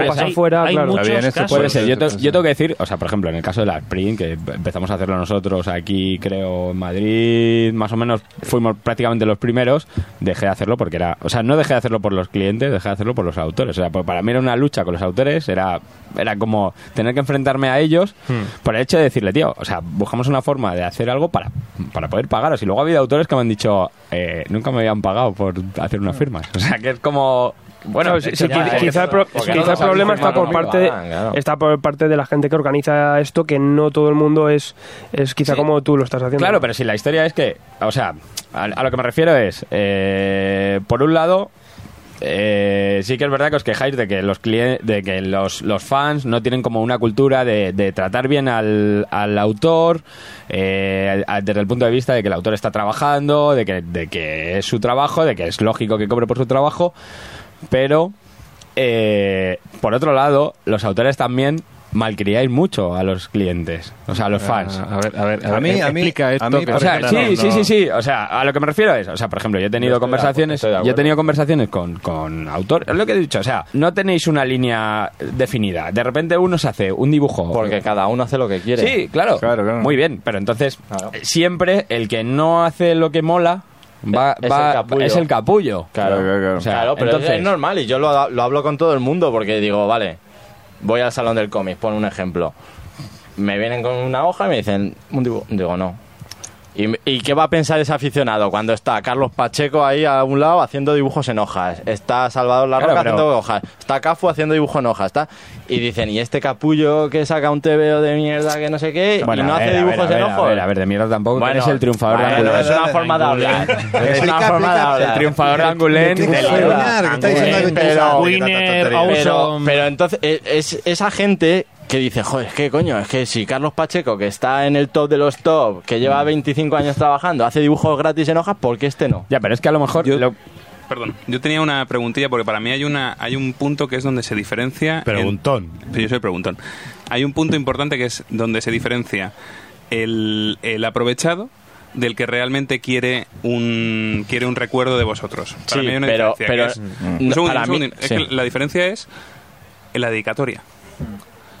[SPEAKER 7] Sí,
[SPEAKER 1] pasa
[SPEAKER 7] hay-
[SPEAKER 1] afuera,
[SPEAKER 7] hay
[SPEAKER 1] claro.
[SPEAKER 7] muchos
[SPEAKER 8] esto
[SPEAKER 7] casos.
[SPEAKER 10] Puede ser. Yo, te- yo tengo que decir, o sea, por ejemplo, en el caso de la Sprint, que empezamos a hacerlo nosotros aquí, creo, en Madrid, más o menos fuimos prácticamente los primeros, dejé de hacerlo porque era, o sea, no dejé de hacerlo por los clientes, dejé de hacerlo por los autores. O sea, pues para mí era una lucha con los autores, era, era como tener que enfrentarme a ellos por el hecho de decirle, tío, o sea, buscamos una forma de hacer algo para, para poder pagaros. Y luego ha habido autores que me han dicho, eh, nunca me habían pagado por hacer unas firmas. O sea, que es como... Bueno,
[SPEAKER 1] Claro, sí, sí, quizá, el, pro-
[SPEAKER 10] porque
[SPEAKER 1] quizá
[SPEAKER 10] no
[SPEAKER 1] el problema está por parte
[SPEAKER 6] claro.
[SPEAKER 1] está por parte de la gente que organiza esto que no todo el mundo es es quizá
[SPEAKER 10] Sí.
[SPEAKER 1] como tú lo estás haciendo
[SPEAKER 10] Claro, pero si la historia es que, o sea, a, a lo que me refiero es, eh, por un lado, eh, sí que es verdad que os quejáis de que los de que los, los fans no tienen como una cultura de, tratar bien al, al autor eh, desde el punto de vista de que el autor está trabajando, de que, de que es su trabajo, de que es lógico que cobre por su trabajo, pero eh, por otro lado, los autores también malcriáis mucho a los clientes, o sea, a los fans.
[SPEAKER 7] A ver, a ver,
[SPEAKER 8] A mí- a mí-
[SPEAKER 7] explica esto.
[SPEAKER 8] a mí,
[SPEAKER 7] que-
[SPEAKER 10] O sea,
[SPEAKER 8] ejemplo,
[SPEAKER 10] sí,
[SPEAKER 8] no,
[SPEAKER 10] sí, sí, sí. O sea, a lo que me refiero es, o sea, por ejemplo, yo he tenido conversaciones, yo he tenido conversaciones con, con autores, es lo que he dicho, o sea, no tenéis una línea definida. De repente uno se hace un dibujo.
[SPEAKER 6] Porque cada uno hace lo que quiere.
[SPEAKER 10] Sí, claro,
[SPEAKER 8] Claro, claro.
[SPEAKER 10] Muy bien, pero entonces
[SPEAKER 6] Claro.
[SPEAKER 10] siempre el que no hace lo que mola va,
[SPEAKER 6] Es el capullo.
[SPEAKER 10] es el capullo.
[SPEAKER 6] Claro,
[SPEAKER 8] Claro, claro.
[SPEAKER 10] O sea,
[SPEAKER 6] Claro, pero es-
[SPEAKER 10] entonces-
[SPEAKER 6] es normal y yo lo, lo hablo con todo el mundo porque digo, vale, voy al salón del cómic, pon un ejemplo. Me vienen con una hoja y me dicen, un dibujo. Digo, no. ¿Y, y qué va a pensar ese aficionado cuando está Carlos Pacheco ahí a un lado haciendo dibujos en hojas? Está Salvador Larroca
[SPEAKER 10] Claro, pero-
[SPEAKER 6] haciendo hojas. Está Cafu haciendo dibujo en hojas. Está... Y dicen, ¿y este capullo que saca un TVO de mierda que no sé qué?
[SPEAKER 10] Bueno,
[SPEAKER 6] y no
[SPEAKER 10] a
[SPEAKER 6] hace
[SPEAKER 10] a
[SPEAKER 6] dibujos
[SPEAKER 10] a ver,
[SPEAKER 6] en
[SPEAKER 10] a
[SPEAKER 6] ojos.
[SPEAKER 10] ver, a ver, de mierda tampoco,
[SPEAKER 6] Bueno,
[SPEAKER 10] eres el triunfador de Angulén.
[SPEAKER 6] es una forma de hablar. Es una forma de hablar.
[SPEAKER 10] El triunfador de Angulén
[SPEAKER 6] Pero-. Pero, entonces, es esa gente que dice, joder, es que coño, es que si Carlos Pacheco, que está en el top de los top, que lleva 25 años trabajando, hace dibujos gratis en hojas, ¿por qué este no?
[SPEAKER 10] Ya, pero es que a lo mejor
[SPEAKER 4] Yo-
[SPEAKER 10] lo-
[SPEAKER 4] Perdón, yo tenía una preguntilla porque para mí hay una hay un punto que es donde se diferencia. en-
[SPEAKER 5] Preguntón.
[SPEAKER 4] Sí, yo soy preguntón. Hay un punto importante que es donde se diferencia el, el aprovechado del que realmente quiere un quiere un recuerdo de vosotros. Para
[SPEAKER 6] Sí,
[SPEAKER 4] mí hay una
[SPEAKER 6] pero-
[SPEAKER 4] diferencia,
[SPEAKER 6] pero-
[SPEAKER 4] que es-
[SPEAKER 6] mm,
[SPEAKER 4] un segundín,
[SPEAKER 6] para
[SPEAKER 4] un
[SPEAKER 6] mí-
[SPEAKER 4] segundín. Es
[SPEAKER 6] sí.
[SPEAKER 4] que la diferencia es en la dedicatoria.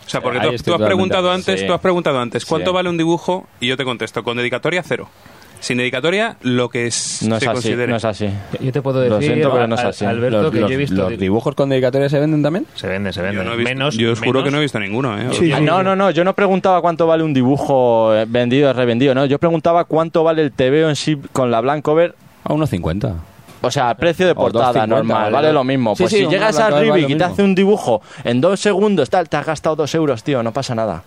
[SPEAKER 4] O sea, porque
[SPEAKER 10] Ahí
[SPEAKER 4] tú, tú has preguntado antes,
[SPEAKER 6] sí.
[SPEAKER 4] tú has preguntado antes, ¿cuánto
[SPEAKER 6] Sí.
[SPEAKER 4] vale un dibujo? Y yo te contesto, con dedicatoria cero. Sin dedicatoria, lo que es,
[SPEAKER 6] No es
[SPEAKER 4] se
[SPEAKER 6] así,
[SPEAKER 4] considere.
[SPEAKER 6] no es así.
[SPEAKER 7] Yo te puedo decir,
[SPEAKER 6] Lo siento, pero no es así.
[SPEAKER 7] Alberto,
[SPEAKER 10] los,
[SPEAKER 7] que
[SPEAKER 10] los-
[SPEAKER 7] yo he visto...
[SPEAKER 10] los dibujos con dedicatoria se venden también.
[SPEAKER 7] Se vende, se vende.
[SPEAKER 4] Yo, no he visto-
[SPEAKER 7] menos,
[SPEAKER 4] yo os juro
[SPEAKER 7] menos-
[SPEAKER 4] que no he visto ninguno. ¿eh?
[SPEAKER 1] Sí,
[SPEAKER 6] Ah,
[SPEAKER 1] sí.
[SPEAKER 6] no, no, no, yo no preguntaba cuánto vale un dibujo eh, vendido o revendido, no, yo preguntaba cuánto vale el TVO en sí con la blank cover
[SPEAKER 10] A unos 50.
[SPEAKER 6] O sea, precio de portada
[SPEAKER 10] 2,50,
[SPEAKER 6] normal,
[SPEAKER 10] vale,
[SPEAKER 6] lo mismo. Pues si llegas a Rivik y te hace un dibujo en dos segundos, tal, te has gastado dos euros, tío, no pasa nada.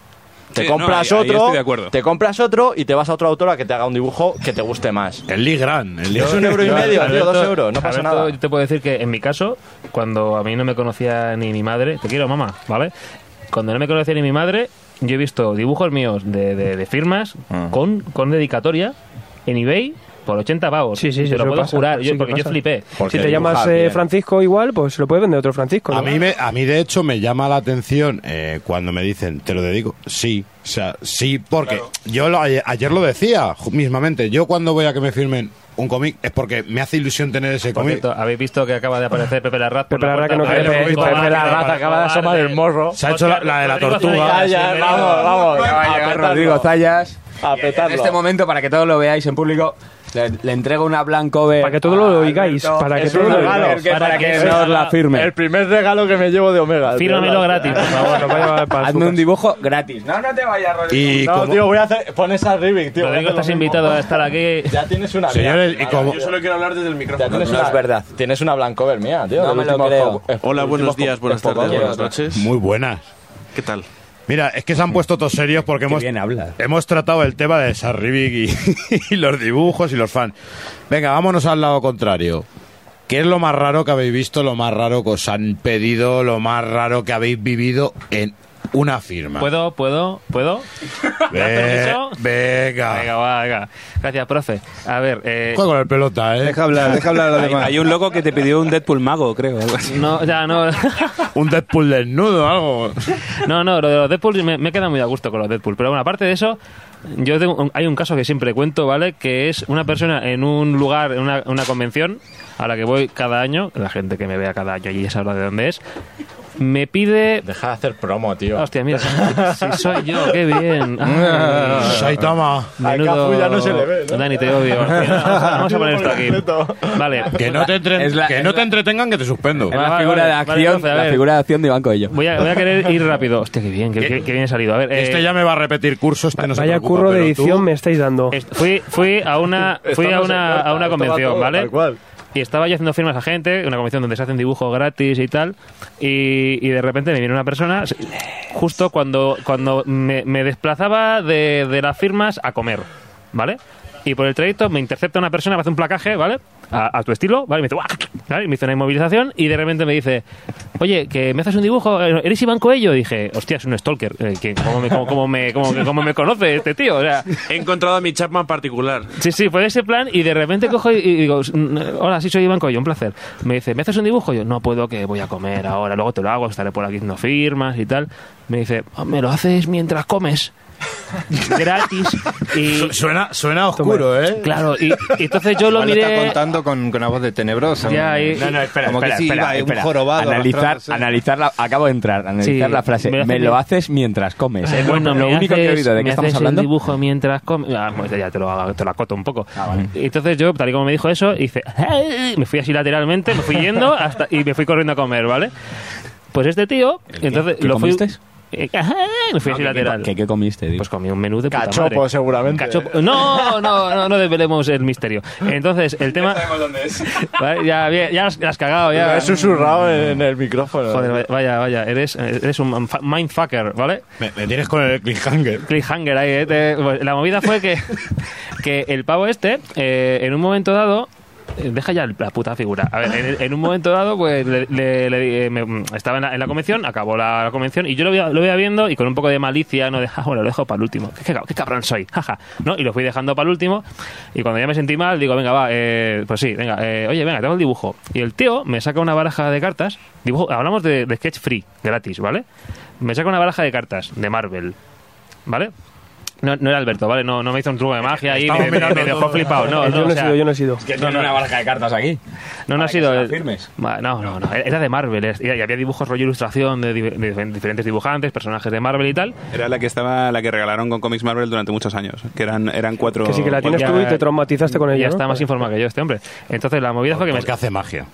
[SPEAKER 6] Te
[SPEAKER 4] Sí,
[SPEAKER 6] compras
[SPEAKER 4] ahí
[SPEAKER 6] otro,
[SPEAKER 4] estoy de acuerdo.
[SPEAKER 6] te compras otro y te vas a otro autor a que te haga un dibujo que te guste más.
[SPEAKER 5] El Lee Grant. El Lee
[SPEAKER 6] Es un euro y medio, tío, dos euros, no pasa
[SPEAKER 7] Alberto,
[SPEAKER 6] nada.
[SPEAKER 7] Yo te puedo decir que en mi caso, cuando a mí no me conocía ni mi madre, te quiero mamá, ¿vale? Cuando no me conocía ni mi madre yo he visto dibujos míos de, de- de firmas
[SPEAKER 8] Ah.
[SPEAKER 7] con, con dedicatoria en eBay por 80 pavos.
[SPEAKER 1] Sí, sí, sí,
[SPEAKER 7] Te lo puedo
[SPEAKER 1] pasa,
[SPEAKER 7] jurar, yo,
[SPEAKER 1] sí que
[SPEAKER 7] porque yo flipé.
[SPEAKER 6] Porque
[SPEAKER 1] si te llamas eh. Francisco igual, pues lo puede vender otro Francisco.
[SPEAKER 5] A mí, me, a mí, de hecho, me llama la atención eh, cuando me dicen, te lo dedico. Sí, o sea, sí, porque yo lo- ayer, ayer lo decía mismamente. Yo cuando voy a que me firmen un cómic es porque me hace ilusión tener ese cómic.
[SPEAKER 7] habéis visto que acaba de aparecer Pepe Larraz
[SPEAKER 1] Pepe
[SPEAKER 7] la
[SPEAKER 1] Larraz que no quiere-
[SPEAKER 7] Pepe
[SPEAKER 1] Pepe
[SPEAKER 7] Larraz
[SPEAKER 6] Larraz acaba de asomar el morro.
[SPEAKER 5] Se ha hecho la, la de la tortuga.
[SPEAKER 6] Vamos, vamos.
[SPEAKER 10] A
[SPEAKER 6] petarlo.
[SPEAKER 10] Rodrigo Zayas.
[SPEAKER 6] A
[SPEAKER 10] En
[SPEAKER 6] petarlo.
[SPEAKER 10] este momento, para que todos lo veáis en público, le, le entrego una Blancover.
[SPEAKER 1] Para que todo lo
[SPEAKER 10] a
[SPEAKER 1] oigáis,
[SPEAKER 10] Alberto.
[SPEAKER 1] para que
[SPEAKER 10] Es
[SPEAKER 1] todo
[SPEAKER 10] un
[SPEAKER 1] lo oigáis.
[SPEAKER 10] para que
[SPEAKER 7] que
[SPEAKER 10] nos la firme.
[SPEAKER 6] El primer regalo que me llevo de Omega.
[SPEAKER 7] Fírmamelo gratis, por favor.
[SPEAKER 1] A
[SPEAKER 10] Hazme un dibujo gratis. No, no te vayas, Rodrigo.
[SPEAKER 5] Y
[SPEAKER 6] No,
[SPEAKER 5] como-
[SPEAKER 6] tío, voy a hacer. Pon esa Rivik, tío.
[SPEAKER 7] Rodrigo,
[SPEAKER 6] a
[SPEAKER 7] estás invitado a estar aquí.
[SPEAKER 6] Ya tienes una.
[SPEAKER 5] Señores, y como,
[SPEAKER 11] Yo solo quiero hablar desde el micrófono.
[SPEAKER 6] tienes
[SPEAKER 10] No
[SPEAKER 6] una,
[SPEAKER 10] es verdad.
[SPEAKER 6] Tienes una Blancover mía, tío.
[SPEAKER 10] No me lo creo.
[SPEAKER 11] Hola, buenos días, buenas tardes, buenas noches.
[SPEAKER 5] muy buenas.
[SPEAKER 11] ¿Qué tal?
[SPEAKER 5] Mira, es que se han puesto todos serios porque hemos,
[SPEAKER 10] bien
[SPEAKER 5] hemos tratado el tema de Sarribic y, y los dibujos y los fans. Venga, vámonos al lado contrario. ¿Qué es lo más raro que habéis visto, lo más raro que os han pedido, lo más raro que habéis vivido en una firma?
[SPEAKER 7] ¿Puedo? ¿Puedo? ¿Puedo?
[SPEAKER 5] Venga.
[SPEAKER 7] Venga, va, venga. Gracias, profe. A ver, eh,
[SPEAKER 5] Juega con el pelota, ¿eh?
[SPEAKER 8] Deja hablar, deja hablar a los
[SPEAKER 4] Hay,
[SPEAKER 8] demás.
[SPEAKER 4] hay un loco que te pidió un Deadpool mago, creo. algo así.
[SPEAKER 7] no, ya no.
[SPEAKER 5] Un Deadpool desnudo, algo.
[SPEAKER 7] No, no, lo de los Deadpool me, me queda muy a gusto con los Deadpool. Pero bueno, aparte de eso, yo tengo un- hay un caso que siempre cuento, ¿vale? Que es una persona en un lugar, en una, una convención a la que voy cada año, la gente que me vea cada año y ya sabrá de dónde es, me pide...
[SPEAKER 6] Deja de hacer promo, tío.
[SPEAKER 7] Hostia, mira, si soy yo, qué bien.
[SPEAKER 5] Saitama.
[SPEAKER 6] Cafu ya no se le ve, ¿no?
[SPEAKER 7] Dani, te odio. Vamos a poner esto aquí. Vale.
[SPEAKER 5] Que no te, entre-
[SPEAKER 10] la-
[SPEAKER 5] que no
[SPEAKER 10] la-
[SPEAKER 5] te entretengan, que te suspendo.
[SPEAKER 10] La
[SPEAKER 7] Vale,
[SPEAKER 10] figura
[SPEAKER 7] vale,
[SPEAKER 10] de
[SPEAKER 7] vale,
[SPEAKER 10] acción,
[SPEAKER 7] a
[SPEAKER 10] la figura de acción de Iván Coello.
[SPEAKER 7] Voy a, voy a querer ir rápido. Hostia, qué bien, qué, qué- qué bien he salido. A ver, eh,
[SPEAKER 5] Este ya me va a repetir cursos, este no se
[SPEAKER 1] Vaya
[SPEAKER 5] preocupa,
[SPEAKER 1] curro de
[SPEAKER 5] tú-
[SPEAKER 1] edición me estáis dando.
[SPEAKER 7] Est- Fui, fui a una, fui a una, a una convención, ¿vale?
[SPEAKER 6] tal cual.
[SPEAKER 7] Y estaba yo haciendo firmas a gente, una convención donde se hacen dibujos gratis y tal. Y, y de repente me viene una persona, justo cuando, cuando me, me desplazaba de, de las firmas a comer, ¿vale? Y por el trayecto me intercepta una persona, me hace un placaje, ¿vale? A, a tu estilo, ¿vale? Y me dice, ¿vale? Y me hizo una inmovilización y de repente me dice, oye, que me haces un dibujo, eh, ¿eres Iván Coello? Y dije, hostia, es un stalker. eh, que- ¿cómo, me, cómo, cómo me, cómo, cómo me conoce este tío? O sea,
[SPEAKER 11] He encontrado a mi Chapman particular.
[SPEAKER 7] Sí, sí, fue ese plan y de repente cojo y, y digo, "Mm, hola, sí soy Iván Coello, un placer. Me dice, ¿me haces un dibujo? Yo, no puedo, que voy a comer ahora, luego te lo hago, estaré por aquí haciendo firmas y tal. Me dice, "Ah, ¿me lo haces mientras comes? Gratis. Y
[SPEAKER 5] Su- Suena, suena oscuro, ¿eh?
[SPEAKER 7] claro, y, y entonces yo lo
[SPEAKER 8] Igual está
[SPEAKER 7] miré...
[SPEAKER 8] contando con, con una voz de tenebrosa.
[SPEAKER 7] Ya, y-
[SPEAKER 10] No, no, espera,
[SPEAKER 8] Como que
[SPEAKER 10] espera,
[SPEAKER 8] sí,
[SPEAKER 10] espera,
[SPEAKER 8] iba un
[SPEAKER 10] espera.
[SPEAKER 8] jorobado
[SPEAKER 10] Analizar, analizar la, acabo de entrar, analizar
[SPEAKER 7] Sí,
[SPEAKER 10] la frase.
[SPEAKER 7] me lo
[SPEAKER 10] Me, lo haces mientras comes. Es lo-
[SPEAKER 7] Bueno,
[SPEAKER 10] lo único que he
[SPEAKER 7] haces-
[SPEAKER 10] oído de qué estamos
[SPEAKER 7] haces
[SPEAKER 10] hablando.
[SPEAKER 7] el dibujo mientras comes. Ah, pues ya te lo, hago, te lo acoto un poco.
[SPEAKER 10] Ah, vale.
[SPEAKER 7] Entonces yo, tal y como me dijo eso, hice. Me fui así lateralmente, me fui yendo hasta, y me fui corriendo a comer, ¿vale? Pues este tío, entonces
[SPEAKER 10] ¿Qué
[SPEAKER 7] lo fui. Eh, ajá, me fui
[SPEAKER 10] No,
[SPEAKER 7] así
[SPEAKER 10] ¿qué-
[SPEAKER 7] lateral.
[SPEAKER 10] ¿Qué, qué comiste? digo?
[SPEAKER 7] Pues comí un menú de puta
[SPEAKER 6] Cachopo,
[SPEAKER 7] madre.
[SPEAKER 6] seguramente.
[SPEAKER 7] Cachopo. No, no, no, no desvelemos el misterio. Entonces, el tema.
[SPEAKER 4] dónde es.
[SPEAKER 7] Vale, ya, bien, ya has, ya has cagado, ya.
[SPEAKER 6] Me he susurrado en el micrófono.
[SPEAKER 7] Joder, vaya, vaya, eres, eres un fa- mindfucker, ¿vale?
[SPEAKER 5] Me, me tienes con el cliffhanger.
[SPEAKER 7] cliffhanger ahí. ¿eh? Te- pues, la movida fue que, que el pavo este, eh, en un momento dado, deja ya la puta figura. A ver, en, un momento dado, pues le, eh, me- estaba en la, en la convención, acabó la, convención y yo lo veía, lo viendo y con un poco de malicia, no de, ah, bueno, lo dejo para el último. ¿Qué, cabrón soy, jaja. ¿No? Y lo fui dejando para el último y cuando ya me sentí mal, digo, venga, va, eh, pues sí, venga, eh, oye, venga, tengo el dibujo. Y el tío me saca una baraja de cartas, dibujo, hablamos de sketch free, gratis, ¿vale? Me saca una baraja de cartas de Marvel, ¿vale? No, no era Alberto, ¿vale? No, no me hizo un truco de magia
[SPEAKER 5] Estamos
[SPEAKER 7] me, me-
[SPEAKER 5] mirando
[SPEAKER 7] me dejó flipado. No,
[SPEAKER 1] yo
[SPEAKER 7] no,
[SPEAKER 1] no,
[SPEAKER 7] o
[SPEAKER 1] he
[SPEAKER 7] sea,
[SPEAKER 1] sido, yo no he sido.
[SPEAKER 10] que tiene una baraja de cartas aquí.
[SPEAKER 7] no, no ha
[SPEAKER 10] que
[SPEAKER 7] sido.
[SPEAKER 10] firmes.
[SPEAKER 7] No, no, no. Era de Marvel. es- Y había dibujos rollo ilustración de, di- de diferentes dibujantes, personajes de Marvel y tal.
[SPEAKER 4] Era la que estaba, la que regalaron con Comics Marvel durante muchos años. Que eran, eran cuatro.
[SPEAKER 1] Que sí que la tienes tú y te traumatizaste con ella.
[SPEAKER 7] ya
[SPEAKER 1] ¿no?
[SPEAKER 7] está más informado que yo este hombre. Entonces la movida fue que me.
[SPEAKER 5] Porque hace magia.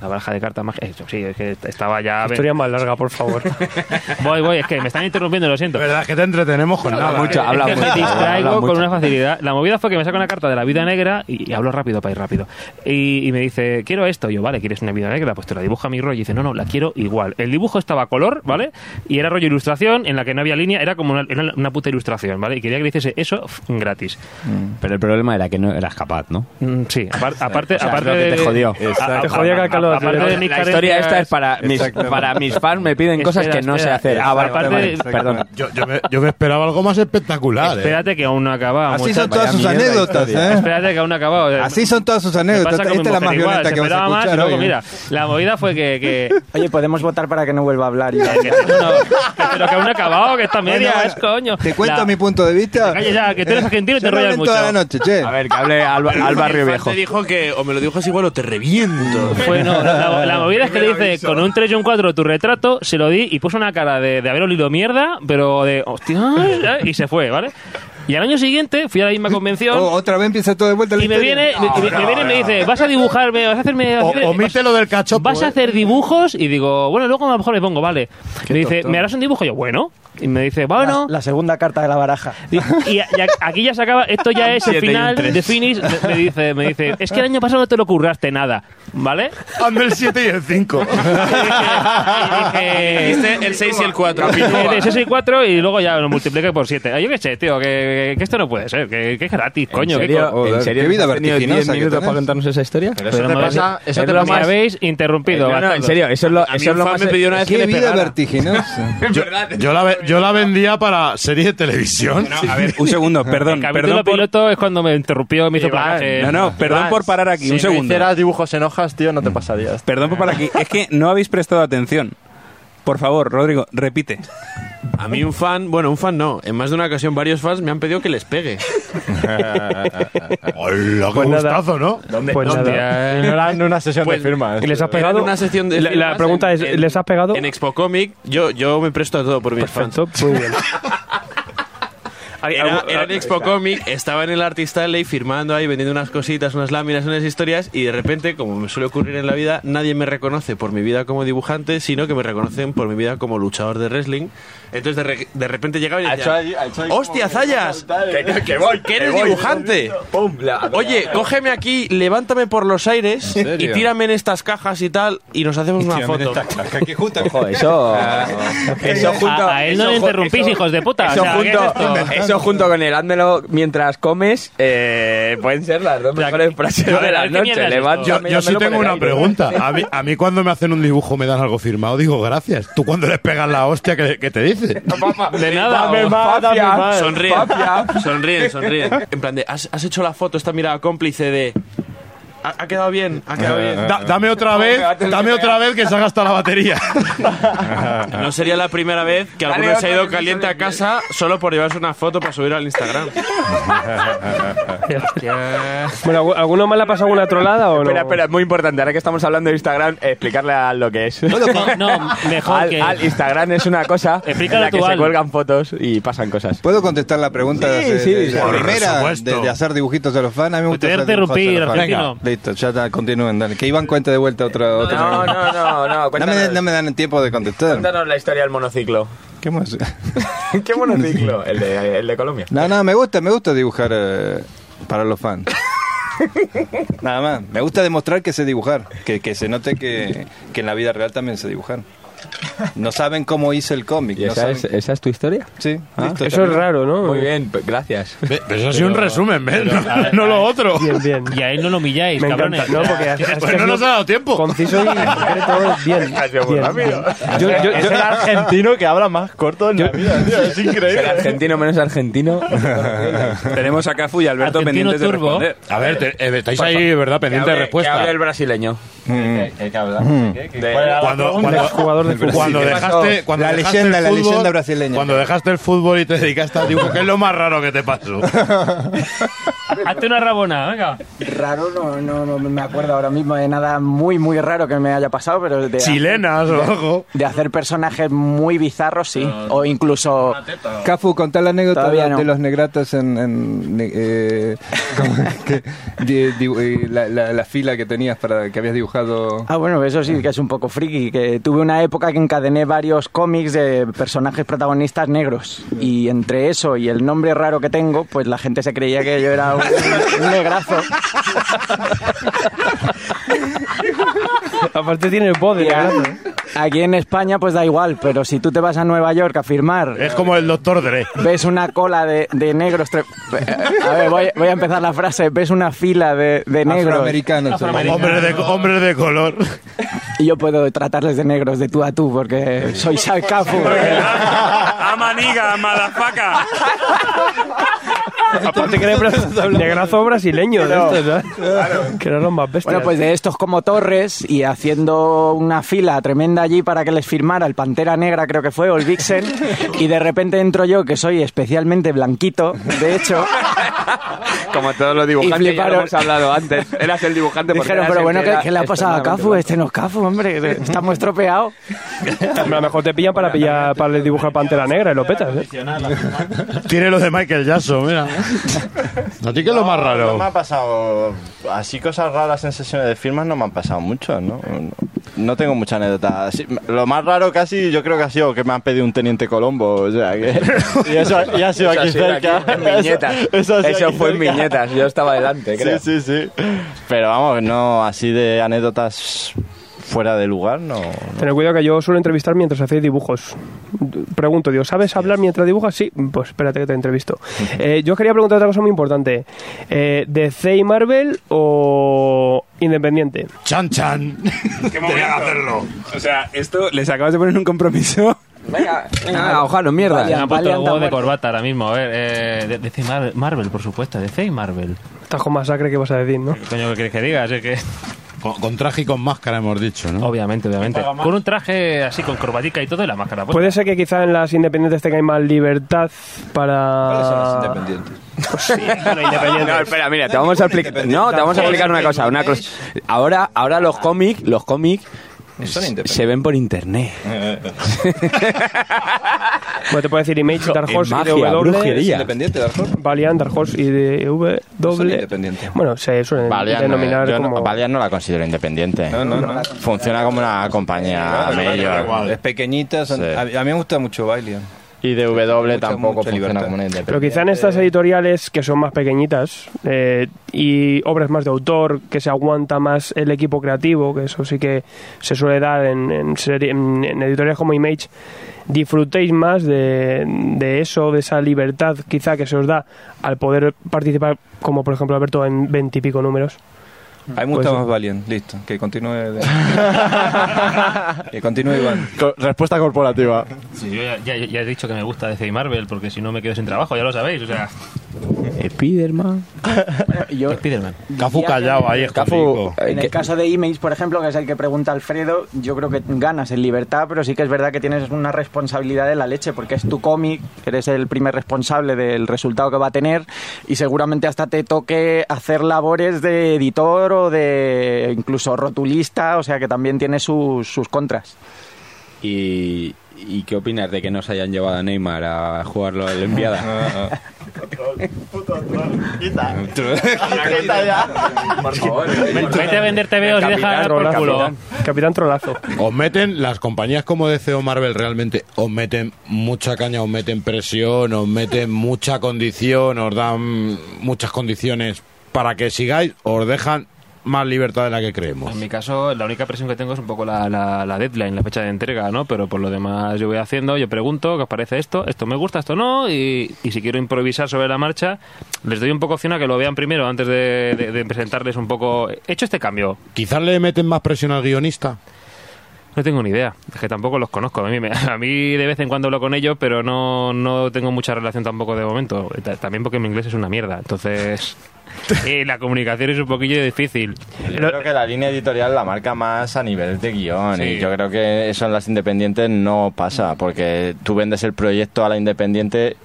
[SPEAKER 7] La baraja de cartas mágicas. eh, Sí, es que estaba ya.
[SPEAKER 1] Historia más larga, por favor.
[SPEAKER 7] Voy, voy, es que me están interrumpiendo, lo siento.
[SPEAKER 5] Verdad que te entretenemos con nada.
[SPEAKER 10] mucho mucho, habla
[SPEAKER 7] es que
[SPEAKER 10] mucho,
[SPEAKER 7] me distraigo
[SPEAKER 10] habla
[SPEAKER 7] con
[SPEAKER 10] mucho.
[SPEAKER 7] una facilidad. La movida fue que me saca una carta de la vida negra y, y hablo rápido para ir rápido. Y, y me dice, quiero esto. Y yo, vale, ¿quieres una vida negra? Pues te la dibuja mi rollo. Y dice, no, no, la quiero igual. El dibujo estaba a color, ¿vale? Y era rollo ilustración en la que no había línea, era como una, era una puta ilustración, ¿vale? Y quería que le hiciese eso gratis.
[SPEAKER 10] Pero el problema era que no eras capaz, ¿no?
[SPEAKER 7] Mm, Sí, apar- aparte,
[SPEAKER 10] O sea,
[SPEAKER 7] aparte
[SPEAKER 10] lo que
[SPEAKER 7] de,
[SPEAKER 10] te jodió.
[SPEAKER 7] a-
[SPEAKER 1] Te jodía que al calor.
[SPEAKER 7] aparte de mis
[SPEAKER 10] La historia esta es para mis, para mis fans, me piden cosas
[SPEAKER 7] Espera,
[SPEAKER 10] que no sé hacer. Ah, vale,
[SPEAKER 7] Aparte
[SPEAKER 10] vale,
[SPEAKER 7] de-
[SPEAKER 10] vale, perdona.
[SPEAKER 5] Yo, yo me, yo me esperaba algo más espectacular. ¿Eh?
[SPEAKER 7] Espérate que aún no ha acabado.
[SPEAKER 8] Así son todas sus anécdotas. ¿eh?
[SPEAKER 7] Espérate que aún no ha acabado.
[SPEAKER 8] Así son todas sus anécdotas. Esta es la más
[SPEAKER 7] igual,
[SPEAKER 8] violenta que vas a
[SPEAKER 7] más
[SPEAKER 8] escuchar
[SPEAKER 7] luego,
[SPEAKER 8] hoy. ¿eh?
[SPEAKER 7] mira, la movida fue que... que
[SPEAKER 9] Oye, podemos votar para que no vuelva a hablar. y-
[SPEAKER 7] que- no, pero que aún no ha acabado, que está media,
[SPEAKER 8] Bueno,
[SPEAKER 7] es coño.
[SPEAKER 8] Te cuento
[SPEAKER 7] La-
[SPEAKER 8] mi punto de vista.
[SPEAKER 7] Calla ya, que tú eres argentino y te rollas mucho.
[SPEAKER 8] toda la noche, che.
[SPEAKER 10] A ver, que hable al, al barrio viejo.
[SPEAKER 11] Te dijo que o me lo dijo igual o te reviento.
[SPEAKER 7] Fue, no, la, la- movida es que le dice con un 3 y un 4 tu retrato, se lo di y puso una cara de, de haber olido mierda, pero de hostia, ¿eh? y se fue, ¿vale? Y al año siguiente fui a la misma convención
[SPEAKER 8] Oh, otra vez empieza todo de vuelta la
[SPEAKER 7] y me
[SPEAKER 8] historia.
[SPEAKER 7] viene, me, me- me viene y me dice, vas a dibujarme, vas a hacerme...
[SPEAKER 5] O- omite lo del cachopo.
[SPEAKER 7] ¿Vas a
[SPEAKER 5] ¿eh?
[SPEAKER 7] hacer dibujos? Y digo, bueno, luego a lo mejor me pongo, vale. Me dice. ¿me harás un dibujo? Y yo, bueno. Y me dice, bueno.
[SPEAKER 9] La, la segunda carta de la baraja.
[SPEAKER 7] Y, y- y aquí ya se acaba, esto ya es el final de finish. Me, me dice, me dice, es que el año pasado no te lo curraste nada, ¿vale?
[SPEAKER 5] Ando el 7 y el 5.
[SPEAKER 7] Y dije,
[SPEAKER 11] Viste el 6 y el 4.
[SPEAKER 7] de 6 y 4 y luego ya lo multipliqué por 7. Yo qué sé, tío, que, que esto no puede ser, que, que es gratis, coño.
[SPEAKER 10] ¿En serio?
[SPEAKER 7] co-
[SPEAKER 10] ¿En serio
[SPEAKER 8] qué vida
[SPEAKER 10] has tenido 10
[SPEAKER 8] vertiginosa
[SPEAKER 10] minutos
[SPEAKER 8] tenés.
[SPEAKER 10] para contarnos esa historia?
[SPEAKER 6] Pero eso
[SPEAKER 7] Pero
[SPEAKER 6] te
[SPEAKER 7] me-
[SPEAKER 6] pasa, eso
[SPEAKER 7] es
[SPEAKER 6] te
[SPEAKER 7] lo me habéis interrumpido.
[SPEAKER 10] No, no, en serio, eso es lo,
[SPEAKER 11] A
[SPEAKER 10] eso es lo más...
[SPEAKER 11] me pidió una vez que
[SPEAKER 8] vida
[SPEAKER 11] pegara.
[SPEAKER 8] vertiginosa.
[SPEAKER 5] Yo, yo la, yo la vendía para serie de televisión.
[SPEAKER 4] No, a ver, un segundo, perdón,
[SPEAKER 7] El capítulo
[SPEAKER 4] perdón por,
[SPEAKER 7] piloto es cuando me interrumpió y me hizo
[SPEAKER 4] no, no, perdón por parar aquí,
[SPEAKER 6] si
[SPEAKER 4] un segundo.
[SPEAKER 6] hicieras dibujos en hojas, tío, no te pasaría.
[SPEAKER 4] Perdón por parar aquí. Es que no habéis prestado atención. Por favor, Rodrigo, repite.
[SPEAKER 11] A mí un fan, bueno, un fan no. En más de una ocasión varios fans me han pedido que les pegue.
[SPEAKER 5] Hola, qué
[SPEAKER 1] Pues nada.
[SPEAKER 5] gustazo, ¿no?
[SPEAKER 1] Pues nada.
[SPEAKER 7] Hostia,
[SPEAKER 6] Y no era en una sesión
[SPEAKER 11] Pues,
[SPEAKER 6] de firmas.
[SPEAKER 1] ¿Y les has
[SPEAKER 11] Era en
[SPEAKER 1] pegado?
[SPEAKER 11] una sección de
[SPEAKER 1] la, la
[SPEAKER 11] firmas
[SPEAKER 1] pregunta
[SPEAKER 11] en-
[SPEAKER 1] es,
[SPEAKER 11] en-
[SPEAKER 1] ¿les has pegado?
[SPEAKER 11] En Expo Comic, yo, yo me presto a todo por mis fans.
[SPEAKER 1] Perfecto, muy bien.
[SPEAKER 11] Era,
[SPEAKER 1] algún-
[SPEAKER 11] era en Expo Comic, estaba en el Artist Alley firmando ahí, vendiendo unas cositas, unas láminas, unas historias, y de repente, como me suele ocurrir en la vida, nadie me reconoce por mi vida como dibujante, sino que me reconocen por mi vida como luchador de wrestling. Entonces de, re- de repente llegaba y decía, ¡Hostia, Zayas!
[SPEAKER 10] Que voy,
[SPEAKER 11] ¡Que eres dibujante! Oye, cógeme aquí, levántame por los aires
[SPEAKER 8] ¿En
[SPEAKER 11] y tírame en estas cajas y tal, y nos hacemos una foto.
[SPEAKER 10] Ojo, eso... eso junto,
[SPEAKER 7] a, a él no
[SPEAKER 10] eso
[SPEAKER 7] le interrumpís,
[SPEAKER 10] eso-
[SPEAKER 7] hijos de puta.
[SPEAKER 10] Eso,
[SPEAKER 7] o sea, ¿qué es
[SPEAKER 10] junto,
[SPEAKER 7] esto?
[SPEAKER 10] eso junto con el házmelo mientras comes eh, pueden ser las dos mejores frases
[SPEAKER 7] a
[SPEAKER 10] de la
[SPEAKER 7] ¿qué
[SPEAKER 10] noche.
[SPEAKER 5] Yo, yo sí tengo una pregunta. A mí, a mí cuando me hacen un dibujo me dan algo firmado, digo gracias. ¿Tú cuando les pegas la hostia que, que te dice?
[SPEAKER 7] De nada.
[SPEAKER 10] Dame más, dame más.
[SPEAKER 11] Sonríen,
[SPEAKER 10] Papia.
[SPEAKER 11] sonríen, sonríen. En plan de, ¿has, has hecho la foto, esta mirada cómplice de... Ha, ha quedado bien, ha quedado bien.
[SPEAKER 5] Da- dame otra vez, dame otra vez que se ha gastado la batería.
[SPEAKER 11] No sería la primera vez que alguno se ha ido caliente a casa solo por llevarse una foto para subir al Instagram.
[SPEAKER 1] Bueno, ¿algu- ¿alguno más le ha pasado alguna trolada o no?
[SPEAKER 10] Espera, espera, es muy importante. Ahora que estamos hablando de Instagram, explicarle a lo que es.
[SPEAKER 7] No, no, mejor
[SPEAKER 10] al,
[SPEAKER 7] que...
[SPEAKER 10] al Instagram es una cosa en la que se
[SPEAKER 7] Al.
[SPEAKER 10] cuelgan fotos y pasan cosas.
[SPEAKER 8] ¿Puedo contestar la pregunta
[SPEAKER 10] Sí,
[SPEAKER 8] de,
[SPEAKER 10] sí,
[SPEAKER 8] de- de la primera de, de hacer dibujitos a los fans? A mí me
[SPEAKER 7] Te
[SPEAKER 8] gusta
[SPEAKER 7] a
[SPEAKER 8] hacer
[SPEAKER 7] interrumpir,
[SPEAKER 8] los fans.
[SPEAKER 7] argentino.
[SPEAKER 8] Listo, ya está, continúen, dale. Que Iván cuente de vuelta otra. otra
[SPEAKER 10] No, no, no, no.
[SPEAKER 8] No me, no me dan tiempo de contestar.
[SPEAKER 10] cuéntanos la historia del monociclo.
[SPEAKER 8] ¿Qué más?
[SPEAKER 10] ¿Qué monociclo? El de, el de Colombia.
[SPEAKER 8] No, no, me gusta, me gusta dibujar eh, para los fans. Nada más. Me gusta demostrar que sé dibujar. Que, que se note que, que en la vida real también sé dibujar. No saben cómo hice el cómic.
[SPEAKER 10] ¿Y
[SPEAKER 8] no
[SPEAKER 10] esa, es, esa es tu historia?
[SPEAKER 8] Sí, listo,
[SPEAKER 1] Eso es raro, ¿no?
[SPEAKER 10] Muy bien, gracias.
[SPEAKER 5] Pero eso ha sido un resumen, ¿ves? No, no lo otro.
[SPEAKER 1] Bien, bien.
[SPEAKER 7] Y a él no lo humilláis,
[SPEAKER 1] Me
[SPEAKER 7] cabrones.
[SPEAKER 1] encanta, ¿no? Porque has, has
[SPEAKER 5] Pues no nos ha dado tiempo.
[SPEAKER 1] conciso y concreto, bien. bien, bien. Yo, yo,
[SPEAKER 6] Es
[SPEAKER 1] yo-
[SPEAKER 6] el argentino que habla más corto en la vida, tío. Es increíble.
[SPEAKER 10] argentino menos argentino.
[SPEAKER 4] Tenemos a Cafu y Alberto
[SPEAKER 7] Argentino
[SPEAKER 4] pendientes de
[SPEAKER 7] turbo.
[SPEAKER 4] responder.
[SPEAKER 5] A ver, te- eh, estáis ahí, ¿verdad? Pendiente de
[SPEAKER 10] Que
[SPEAKER 5] respuesta.
[SPEAKER 10] hable el brasileño.
[SPEAKER 6] ¿Qué que? ¿Qué- qué-
[SPEAKER 10] De-
[SPEAKER 6] cuál era
[SPEAKER 5] cuando,
[SPEAKER 1] jugador de fútbol.
[SPEAKER 5] cuando
[SPEAKER 10] ¿Qué
[SPEAKER 5] dejaste, cuando
[SPEAKER 8] La
[SPEAKER 5] dejaste
[SPEAKER 8] leyenda,
[SPEAKER 5] el
[SPEAKER 8] la
[SPEAKER 5] fútbol-
[SPEAKER 8] leyenda brasileña.
[SPEAKER 5] Cuando dejaste el fútbol y te dedicaste al dibujo, ¿qué es lo más raro que te pasó?
[SPEAKER 7] Hazte una rabona, venga.
[SPEAKER 9] Raro, no, no, no me acuerdo ahora mismo de nada muy, muy raro que me haya pasado, pero de,
[SPEAKER 5] Chilenas,
[SPEAKER 9] de,
[SPEAKER 5] ojo.
[SPEAKER 9] de hacer personajes muy bizarros, sí. O incluso...
[SPEAKER 8] Cafu, contá la anécdota de,
[SPEAKER 9] no.
[SPEAKER 8] de los negratos en... en, eh, ¿cómo es que- di- di- eh, la, la- la fila que tenías para que habías dibujado...
[SPEAKER 9] Ah, bueno, eso sí que es un poco friki, que tuve una época que encadené varios cómics de personajes protagonistas negros. Y entre eso y el nombre raro que tengo, pues la gente se creía que yo era un, un negrazo.
[SPEAKER 1] Aparte tiene negrazo, ¿eh?
[SPEAKER 9] Aquí en España pues da igual, pero si tú te vas a Nueva York a firmar...
[SPEAKER 5] Es como el doctor Dre.
[SPEAKER 9] Ves una cola de, de negros... tre- A ver, voy, voy a empezar la frase. Ves una fila de, de negros...
[SPEAKER 8] Afroamericanos.
[SPEAKER 5] Hombres de, hombres de color.
[SPEAKER 9] Y yo puedo tratarles de negros de tú a tú porque soy Salcafu.
[SPEAKER 4] ¡A maniga, madafaca!
[SPEAKER 1] Aparte que eres negrazo brasileño de estos, ¿sabes? Que eran los más bestias.
[SPEAKER 9] Bueno, pues de estos como Torres y haciendo una fila tremenda allí para que les firmara el Pantera Negra, creo que fue, o el Vixen, y de repente entro yo, que soy especialmente blanquito, de hecho,
[SPEAKER 10] Como todos los dibujantes,
[SPEAKER 9] Y
[SPEAKER 10] ya lo
[SPEAKER 9] fliparon.
[SPEAKER 10] hemos hablado antes. Eras el dibujante porque
[SPEAKER 9] dijeron, pero bueno,
[SPEAKER 10] que
[SPEAKER 9] ¿qué, le ha pasado a Cafu? Este no es Cafu, hombre, estamos estropeados.
[SPEAKER 1] A lo mejor te pillan para pillar para dibujar Pantera Negra y lo petas, ¿eh?
[SPEAKER 5] Tiene lo de Michael Jackson, mira. ¿A ti qué es lo más
[SPEAKER 6] No
[SPEAKER 5] raro?
[SPEAKER 6] me ha pasado. Así cosas raras en sesiones de firmas no me han pasado mucho, ¿no? No tengo mucha anécdota. Así- Lo más raro casi yo creo que ha sido que me han pedido un teniente Colombo. O sea que. Y eso, y ha sido
[SPEAKER 10] Eso
[SPEAKER 6] aquí
[SPEAKER 10] ha sido
[SPEAKER 6] cerca.
[SPEAKER 10] aquí, en Viñetas.
[SPEAKER 6] Eso,
[SPEAKER 10] fue en. Viñetas, yo estaba delante, creo.
[SPEAKER 6] Sí, sí, sí. Pero vamos, no, así de anécdotas fuera de lugar, no.
[SPEAKER 1] Tener cuidado que yo suelo entrevistar mientras hacéis dibujos. Pregunto, digo, ¿sabes hablar mientras dibujas? Sí, pues espérate que te entrevisto. Eh, yo quería preguntar otra cosa muy importante. Eh, ¿DC y Marvel o Independiente?
[SPEAKER 5] Chan Chan.
[SPEAKER 4] ¿Qué momento? hacerlo. O sea, esto les acabas de poner un compromiso.
[SPEAKER 10] Venga, venga, ojalá, mierda.
[SPEAKER 7] Me han puesto el huevo de corbata ahora mismo. A ver, eh, de- DC y Marvel, Marvel, por supuesto. DC y Marvel.
[SPEAKER 1] Estás con masacre que vas a decir, ¿no?
[SPEAKER 7] ¿Qué coño que quieres que diga? Así que...
[SPEAKER 5] Con, con traje y con máscara hemos dicho, ¿no?
[SPEAKER 7] Obviamente, obviamente. Con un traje así, con corbatica y todo y la máscara. puesta.
[SPEAKER 1] Puede ser que quizá en las independientes tengáis más libertad para...
[SPEAKER 8] ¿Cuáles son los independientes?
[SPEAKER 1] Pues sí, bueno, independientes.
[SPEAKER 10] No, espera, mira, te vamos a explicar. No, te vamos a explicar una cosa, una cosa. Ahora, ahora los cómics, los cómics
[SPEAKER 8] Son independientes.
[SPEAKER 10] se ven por internet.
[SPEAKER 1] Bueno, te puedo decir Image, Dark Horse
[SPEAKER 10] magia,
[SPEAKER 1] y DW.
[SPEAKER 10] brujería.
[SPEAKER 8] ¿Independiente, Dark Horse?
[SPEAKER 1] Valiant, Dark Horse y DW.
[SPEAKER 8] Son independientes.
[SPEAKER 1] Bueno, se suelen
[SPEAKER 6] Valiant,
[SPEAKER 1] denominar
[SPEAKER 6] no, yo no-
[SPEAKER 1] como...
[SPEAKER 6] Valiant no la considero independiente.
[SPEAKER 8] No, no, no.
[SPEAKER 6] Funciona como una compañía mayor.
[SPEAKER 8] Es pequeñita. son-
[SPEAKER 6] Sí.
[SPEAKER 8] a, a mí me gusta mucho Valiant.
[SPEAKER 6] Y DW
[SPEAKER 8] Mucha-
[SPEAKER 6] tampoco
[SPEAKER 8] mucha
[SPEAKER 6] funciona como una independiente.
[SPEAKER 1] Pero quizá en estas editoriales que son más pequeñitas eh, y obras más de autor, que se aguanta más el equipo creativo, que eso sí que se suele dar en, en, serie- en- en editoriales como Image, disfrutéis más de, de eso, de esa libertad quizá que se os da al poder participar, como por ejemplo Alberto, en veintipico números.
[SPEAKER 8] A mí me gusta
[SPEAKER 1] Pues-
[SPEAKER 8] más Valiant. Listo. Que continúe. de- que continúe Iván.
[SPEAKER 6] Co- Respuesta corporativa.
[SPEAKER 7] Sí, yo ya, ya- ya he dicho que me gusta DC y Marvel, porque si no me quedo sin trabajo, ya lo sabéis. O sea,
[SPEAKER 10] Spiderman.
[SPEAKER 9] Yo,
[SPEAKER 7] Spiderman.
[SPEAKER 5] Cafu callado ahí, escondido.
[SPEAKER 9] En el caso de Image, por ejemplo, que es el que pregunta Alfredo, yo creo que ganas en libertad, pero sí que es verdad que tienes una responsabilidad de la leche, porque es tu cómic, eres el primer responsable del resultado que va a tener y seguramente hasta te toque hacer labores de editor o de incluso rotulista, o sea que también tiene sus, sus contras.
[SPEAKER 10] ¿Y, ¿Y qué opinas de que nos hayan llevado a Neymar a jugarlo en la Olimpiada? Por favor.
[SPEAKER 7] Vete a vender TVOs y deja por culo.
[SPEAKER 1] Capitán Trolazo.
[SPEAKER 5] Os meten, las compañías como DC o Marvel realmente os meten mucha caña, os meten presión, os meten mucha condición, os dan muchas condiciones para que sigáis, os dejan más libertad de la que creemos.
[SPEAKER 7] En mi caso, la única presión que tengo es un poco la, la, la deadline, la fecha de entrega, ¿no? Pero por lo demás yo voy haciendo, yo pregunto, ¿qué os parece esto? Esto me gusta, esto no, y, y si quiero improvisar sobre la marcha, les doy un poco opción a que lo vean primero antes de, de- de presentarles un poco... He hecho este cambio,
[SPEAKER 5] Quizás le meten más presión al guionista.
[SPEAKER 7] No tengo ni idea, es que tampoco los conozco. A mí, me- a mí de vez en cuando hablo con ellos, pero no, no tengo mucha relación tampoco de momento. Ta- También porque mi inglés es una mierda, entonces... Y la comunicación es un poquillo difícil.
[SPEAKER 6] Yo creo que la línea editorial la marca más a nivel de guion
[SPEAKER 7] Sí.
[SPEAKER 6] y yo creo que eso en las independientes no pasa porque tú vendes el proyecto a la independiente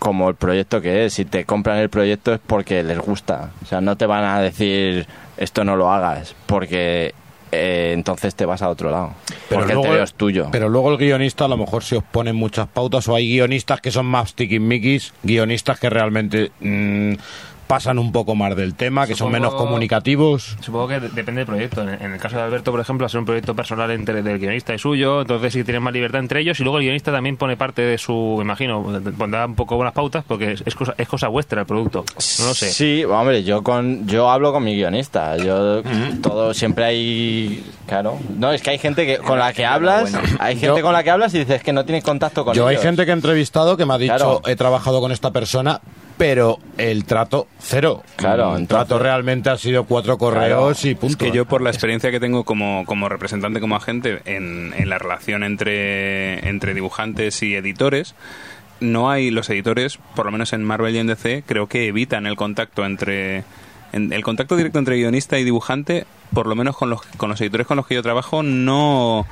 [SPEAKER 6] como el proyecto que es. Si te compran el proyecto es porque les gusta. O sea, no te van a decir esto no lo hagas, porque eh, entonces te vas a otro lado. porque el TVO es tuyo.
[SPEAKER 5] Pero luego el guionista a lo mejor se os pone muchas pautas o hay guionistas que son más tiquismiquis, guionistas que realmente mm, pasan un poco más del tema, que son
[SPEAKER 7] Supongo-
[SPEAKER 5] menos comunicativos.
[SPEAKER 7] Supongo que de- depende del proyecto. En, en el caso de Alberto, por ejemplo, hacer un proyecto personal entre del guionista y suyo, entonces sí tienen más libertad entre ellos y luego el guionista también pone parte de su, me imagino, pondrá un poco buenas pautas porque es, es cosa, es cosa vuestra el producto. No lo sé.
[SPEAKER 6] Sí, hombre, yo con yo hablo con mi guionista. Yo todo siempre hay, claro. No, es que hay gente que con la que hablas, hay gente
[SPEAKER 5] Yo-
[SPEAKER 6] con la que hablas y dices que no tienes contacto con
[SPEAKER 5] Yo hay gente que he entrevistado que me ha dicho,
[SPEAKER 6] Claro.
[SPEAKER 5] he trabajado con esta persona, pero el trato cero.
[SPEAKER 6] Claro,
[SPEAKER 5] el
[SPEAKER 6] entonces-
[SPEAKER 5] trato realmente ha sido cuatro correos y
[SPEAKER 4] Es
[SPEAKER 5] punto.
[SPEAKER 4] que yo, por la experiencia que tengo como, como representante, como agente, en, en la relación entre, entre dibujantes y editores, no hay los editores, por lo menos en Marvel y en DC, creo que evitan el contacto entre. en- el contacto directo entre guionista y dibujante, por lo menos con los, con los editores con los que yo trabajo, no,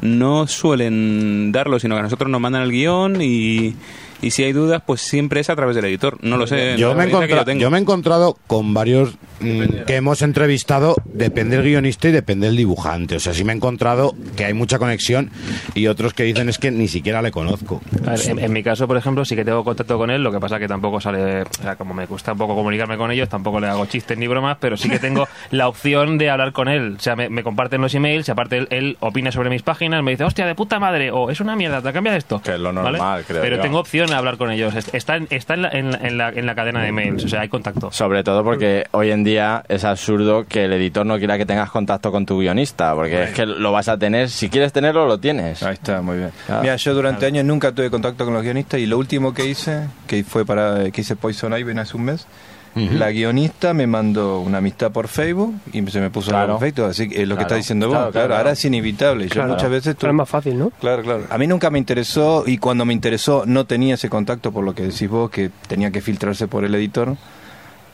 [SPEAKER 4] no suelen darlo, sino que a nosotros nos mandan el guion y, y si hay dudas, pues siempre es a través del editor. No lo sé.
[SPEAKER 5] yo, me he
[SPEAKER 4] yo
[SPEAKER 5] me encontrado con varios que hemos entrevistado, depende del guionista y depende del dibujante. O sea, sí me he encontrado que hay mucha conexión y otros que dicen es que ni siquiera le conozco.
[SPEAKER 7] A ver, en, en mi caso, por ejemplo, sí que tengo contacto con él, lo que pasa que tampoco sale, o sea, como me cuesta un poco comunicarme con ellos, tampoco le hago chistes ni bromas, pero sí que tengo la opción de hablar con él. O sea, me, me comparten los emails, y aparte él, él opina sobre mis páginas, me dice, hostia, de puta madre, o es una mierda, te cambias esto.
[SPEAKER 6] Que es lo
[SPEAKER 7] ¿Vale?
[SPEAKER 6] normal, creo
[SPEAKER 7] Pero
[SPEAKER 6] yo.
[SPEAKER 7] tengo opción de hablar con ellos. Es- Está, en, está en, la, en, la, en la- en la cadena de mails, o sea, hay contacto.
[SPEAKER 6] Sobre todo porque hoy en día es absurdo que el editor no quiera que tengas contacto con tu guionista, porque es que lo vas a tener, si quieres tenerlo, lo tienes.
[SPEAKER 8] Ahí está, muy bien.
[SPEAKER 6] Claro.
[SPEAKER 8] Mira, yo durante años nunca tuve contacto con los guionistas y lo último que hice, que fue para que hice Poison Ivy hace un mes, la guionista me mandó una amistad por Facebook y se me puso
[SPEAKER 6] Claro.
[SPEAKER 8] perfecto, así que es lo que está diciendo vos,
[SPEAKER 6] Claro,
[SPEAKER 8] ahora es inevitable. Yo muchas veces
[SPEAKER 1] Pero es más fácil, ¿no?
[SPEAKER 8] Claro, claro. A mí nunca me interesó y cuando me interesó no tenía ese contacto por lo que decís vos, que tenía que filtrarse por el editor.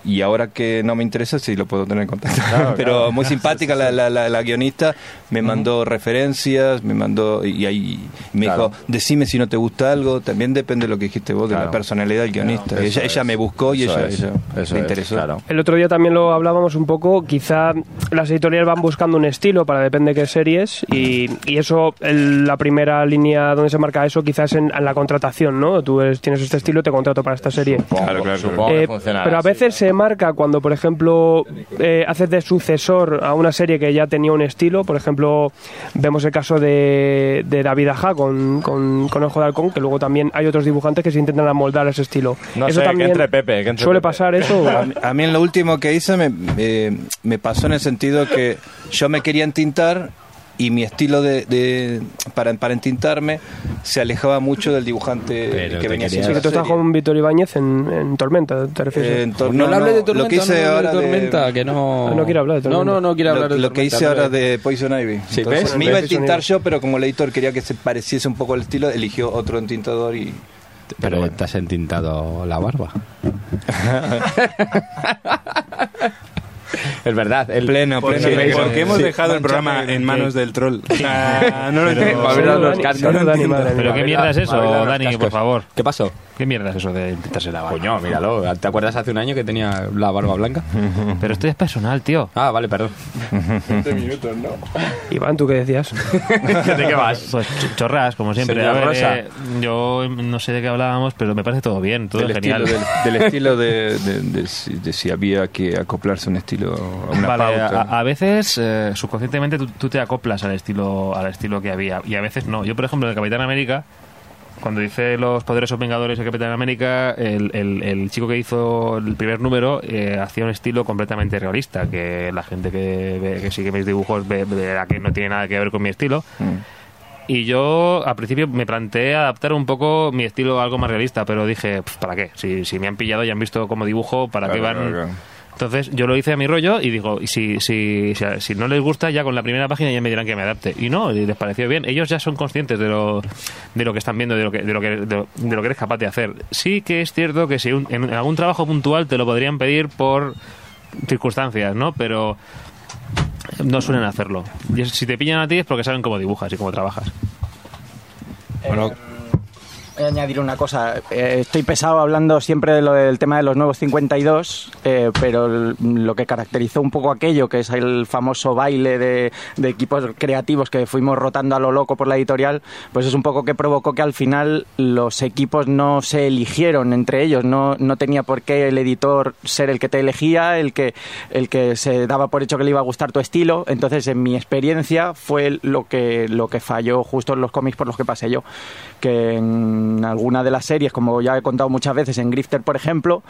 [SPEAKER 8] Y ahora que no me interesa, sí lo puedo tener en contacto.
[SPEAKER 6] Claro,
[SPEAKER 8] Pero
[SPEAKER 6] claro.
[SPEAKER 8] muy simpática la, la, la, la guionista, me mandó referencias, me mandó y ahí me
[SPEAKER 6] Claro.
[SPEAKER 8] dijo, decime si no te gusta algo, también depende de lo que dijiste vos, de
[SPEAKER 6] Claro.
[SPEAKER 8] la personalidad del guionista. Ella,
[SPEAKER 6] es.
[SPEAKER 8] ella me buscó y
[SPEAKER 6] Eso
[SPEAKER 8] ella,
[SPEAKER 6] es.
[SPEAKER 8] ella
[SPEAKER 6] Eso
[SPEAKER 8] me
[SPEAKER 6] es,
[SPEAKER 8] interesó.
[SPEAKER 6] claro.
[SPEAKER 1] El otro día también lo hablábamos un poco, quizá las editoriales van buscando un estilo para depende de qué series y, y eso, el- la primera línea donde se marca eso quizás en, en la contratación, ¿no? Tú eres- tienes este estilo, te contrato para esta serie.
[SPEAKER 6] Supongo,
[SPEAKER 8] Claro, claro,
[SPEAKER 6] supongo
[SPEAKER 1] Eh,
[SPEAKER 6] que funcionará
[SPEAKER 1] pero a veces se marca cuando, por ejemplo, eh, haces de sucesor a una serie que ya tenía un estilo. Por ejemplo, vemos el caso de, de David Aja con, con, con Ojo de Halcón, que luego también hay otros dibujantes que se intentan amoldar ese estilo.
[SPEAKER 6] No
[SPEAKER 1] eso
[SPEAKER 6] sé, que
[SPEAKER 1] también
[SPEAKER 6] entre Pepe, que entre
[SPEAKER 1] suele
[SPEAKER 6] Pepe.
[SPEAKER 1] pasar eso.
[SPEAKER 8] A mí, a mí en lo último que hice me, eh, me pasó en el sentido que yo me quería entintar y mi estilo de, de- para, para entintarme se alejaba mucho del dibujante
[SPEAKER 10] Pero
[SPEAKER 8] que venía haciendo
[SPEAKER 1] Sí, que tú estás con Víctor Ibáñez en, en Tormenta, ¿te refieres?
[SPEAKER 8] Eh, en tor-
[SPEAKER 10] No, le hable de
[SPEAKER 8] lo
[SPEAKER 10] tormenta,
[SPEAKER 8] que hice
[SPEAKER 10] no
[SPEAKER 8] ahora
[SPEAKER 10] de tormenta,
[SPEAKER 8] de-
[SPEAKER 10] que no...
[SPEAKER 1] Ah, no quiere hablar de
[SPEAKER 10] No,
[SPEAKER 1] tormenta.
[SPEAKER 10] no, no quiere hablar
[SPEAKER 8] lo,
[SPEAKER 10] de
[SPEAKER 8] lo que
[SPEAKER 10] tormenta,
[SPEAKER 8] hice ahora de Poison Ivy.
[SPEAKER 10] Sí,
[SPEAKER 8] Entonces,
[SPEAKER 10] ¿ves?
[SPEAKER 8] me iba a entintar yo, pero como el editor quería que se pareciese un poco el estilo, eligió otro entintador y...
[SPEAKER 10] Pero te has entintado la barba. es verdad. El
[SPEAKER 8] Pleno,
[SPEAKER 4] ¿Por
[SPEAKER 8] pleno.
[SPEAKER 4] qué,
[SPEAKER 8] Sí,
[SPEAKER 4] por qué hemos
[SPEAKER 8] sí.
[SPEAKER 4] dejado el programa
[SPEAKER 8] Manchame,
[SPEAKER 4] en
[SPEAKER 8] sí.
[SPEAKER 4] manos del troll? Ah, no lo entiendo.
[SPEAKER 1] Mía.
[SPEAKER 7] Pero qué mierda es eso, Dani, por favor.
[SPEAKER 10] ¿Qué pasó?
[SPEAKER 7] ¿Qué mierda es eso de intentarse la barba?
[SPEAKER 10] Coño, míralo. ¿Te acuerdas hace un año que tenía la barba blanca?
[SPEAKER 7] Pero esto es personal, tío.
[SPEAKER 10] Ah, vale, perdón.
[SPEAKER 1] Iván, ¿tú qué decías?
[SPEAKER 10] ¿De qué vas?
[SPEAKER 7] Pues ch- chorras, como siempre. A ver,
[SPEAKER 10] Rosa.
[SPEAKER 7] eh, yo no sé de qué hablábamos, pero me parece todo bien, todo
[SPEAKER 8] del
[SPEAKER 7] genial.
[SPEAKER 8] estilo, del, del estilo de, de- de si, de si había que acoplarse un estilo a una
[SPEAKER 7] Vale,
[SPEAKER 8] pauta.
[SPEAKER 7] a, a veces eh, subconscientemente tú, tú te acoplas al estilo al estilo que había y a veces no. Yo, por ejemplo, en el Capitán América, cuando hice Los Poderosos Vengadores de Capitán América, el, el- el chico que hizo el primer número eh, hacía un estilo completamente realista, que la gente que, ve- que sigue mis dibujos ve- verá que no tiene nada que ver con mi estilo.
[SPEAKER 8] Mm.
[SPEAKER 7] Y yo al principio me planteé adaptar un poco mi estilo a algo más realista, pero dije, "Pf, ¿para qué? Si, si me han pillado y han visto cómo dibujo, ¿para qué van?
[SPEAKER 8] claro, claro.
[SPEAKER 7] Entonces yo lo hice a mi rollo y digo, y si, si, si, no les gusta, ya con la primera página ya me dirán que me adapte. Y no, y les pareció bien. Ellos ya son conscientes de lo, de lo que están viendo, de lo que, de, lo que, de, de lo que eres capaz de hacer. Sí que es cierto que si un- en algún trabajo puntual te lo podrían pedir por circunstancias, ¿no? Pero no suelen hacerlo. Y si te pillan a ti es porque saben cómo dibujas y cómo trabajas.
[SPEAKER 5] Bueno,
[SPEAKER 9] añadir una cosa. Eh, estoy pesado hablando siempre de lo del tema de los nuevos 52, eh, pero lo que caracterizó un poco aquello, que es el famoso baile de, de equipos creativos que fuimos rotando a lo loco por la editorial, pues es un poco que provocó que al final los equipos no se eligieron entre ellos. No, no tenía por qué el editor ser el que te elegía, el que, el que se daba por hecho que le iba a gustar tu estilo. Entonces, en mi experiencia, fue lo que, lo que falló justo en los cómics por los que pasé yo. Que en alguna de las series, como ya he contado muchas veces, en Grifter, por ejemplo,